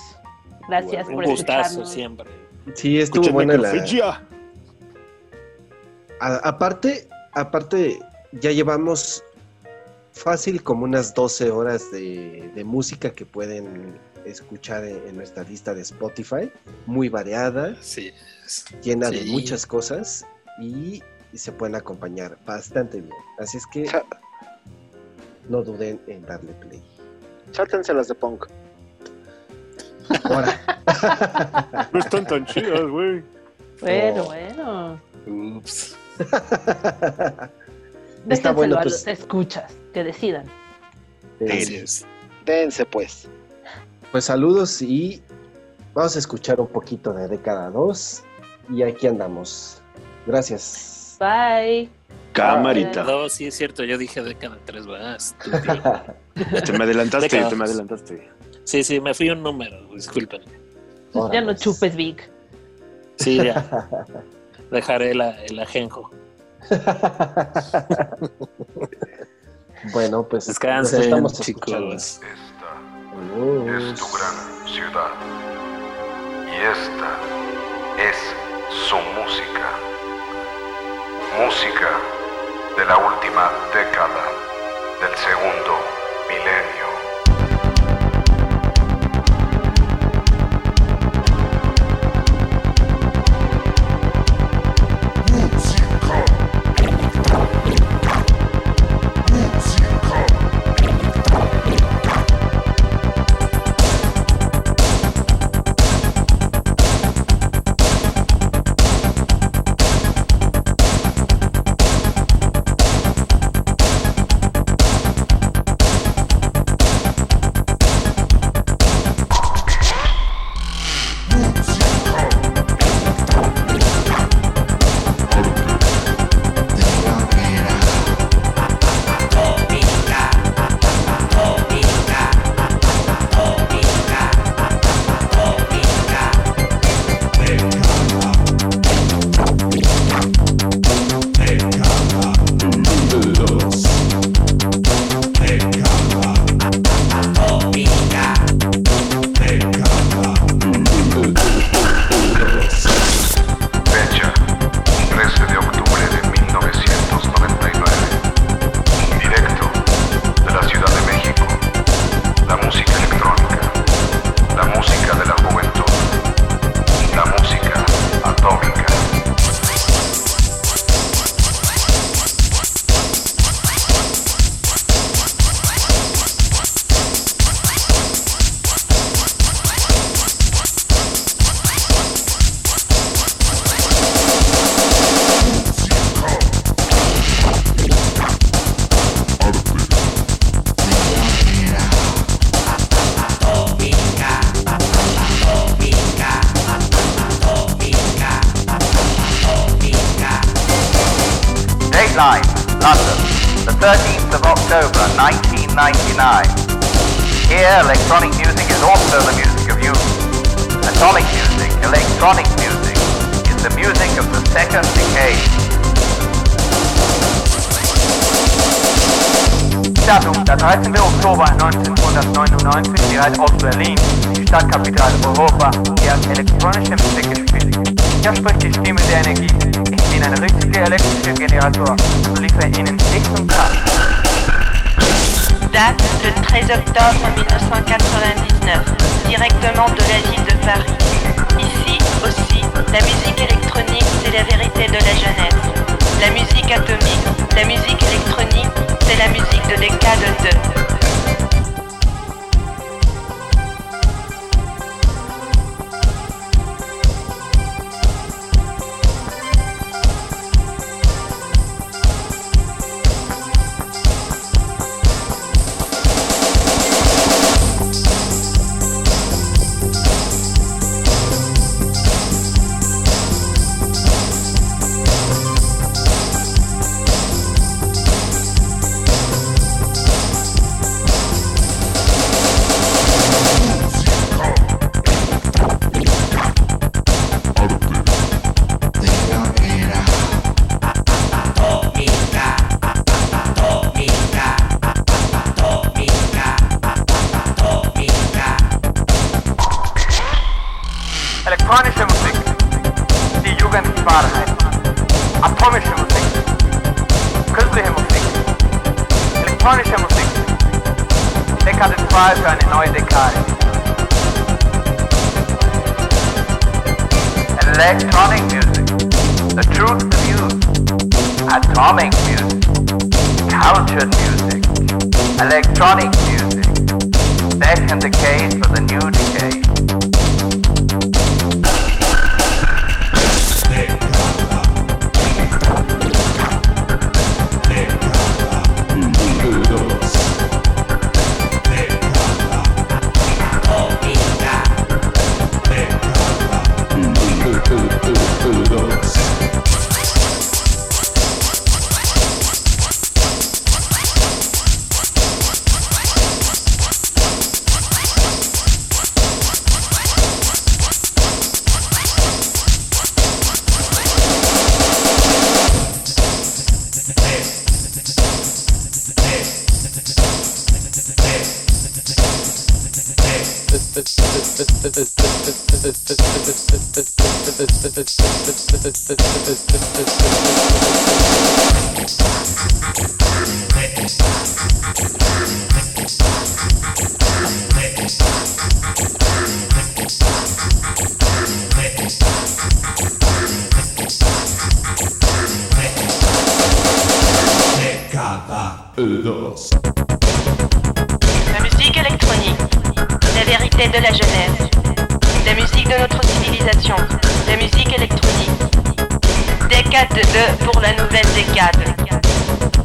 Gracias Un por gustazo escucharnos. siempre. Sí, estuvo Escuchen buena la. A- aparte, aparte, ya llevamos fácil como unas 12 horas de, de música que pueden escuchar en, en nuestra lista de Spotify, muy variada, Sí. llena de muchas cosas y, y se pueden acompañar bastante bien. Así es que no duden en darle play. Chártenselas de punk. Ahora, No están tan chidas, güey. Bueno, Oh. bueno. Ups. está bueno, a pues. los escuchas, que decidan. Dense pues. Pues saludos y vamos a escuchar un poquito de década 2 y aquí andamos. Gracias. Bye. Camarita. No, sí es cierto, yo dije década 3, ¿verdad? Estúpido. Te me adelantaste, te me adelantaste. Sí, sí, me fui un número, disculpen. Ya no chupes, Vic. Sí, ya. Dejaré la- el ajenjo. bueno, pues Descansen, estamos escuchando. chicos. Esta es tu gran ciudad. Y esta es su música. Música de la última década del segundo milenio. Atomic music, cultured music, electronic music. Second decade for the new decade. La musique électronique, la vérité de la jeunesse, de notre civilisation, la musique électronique. Décade 2 pour la nouvelle décade.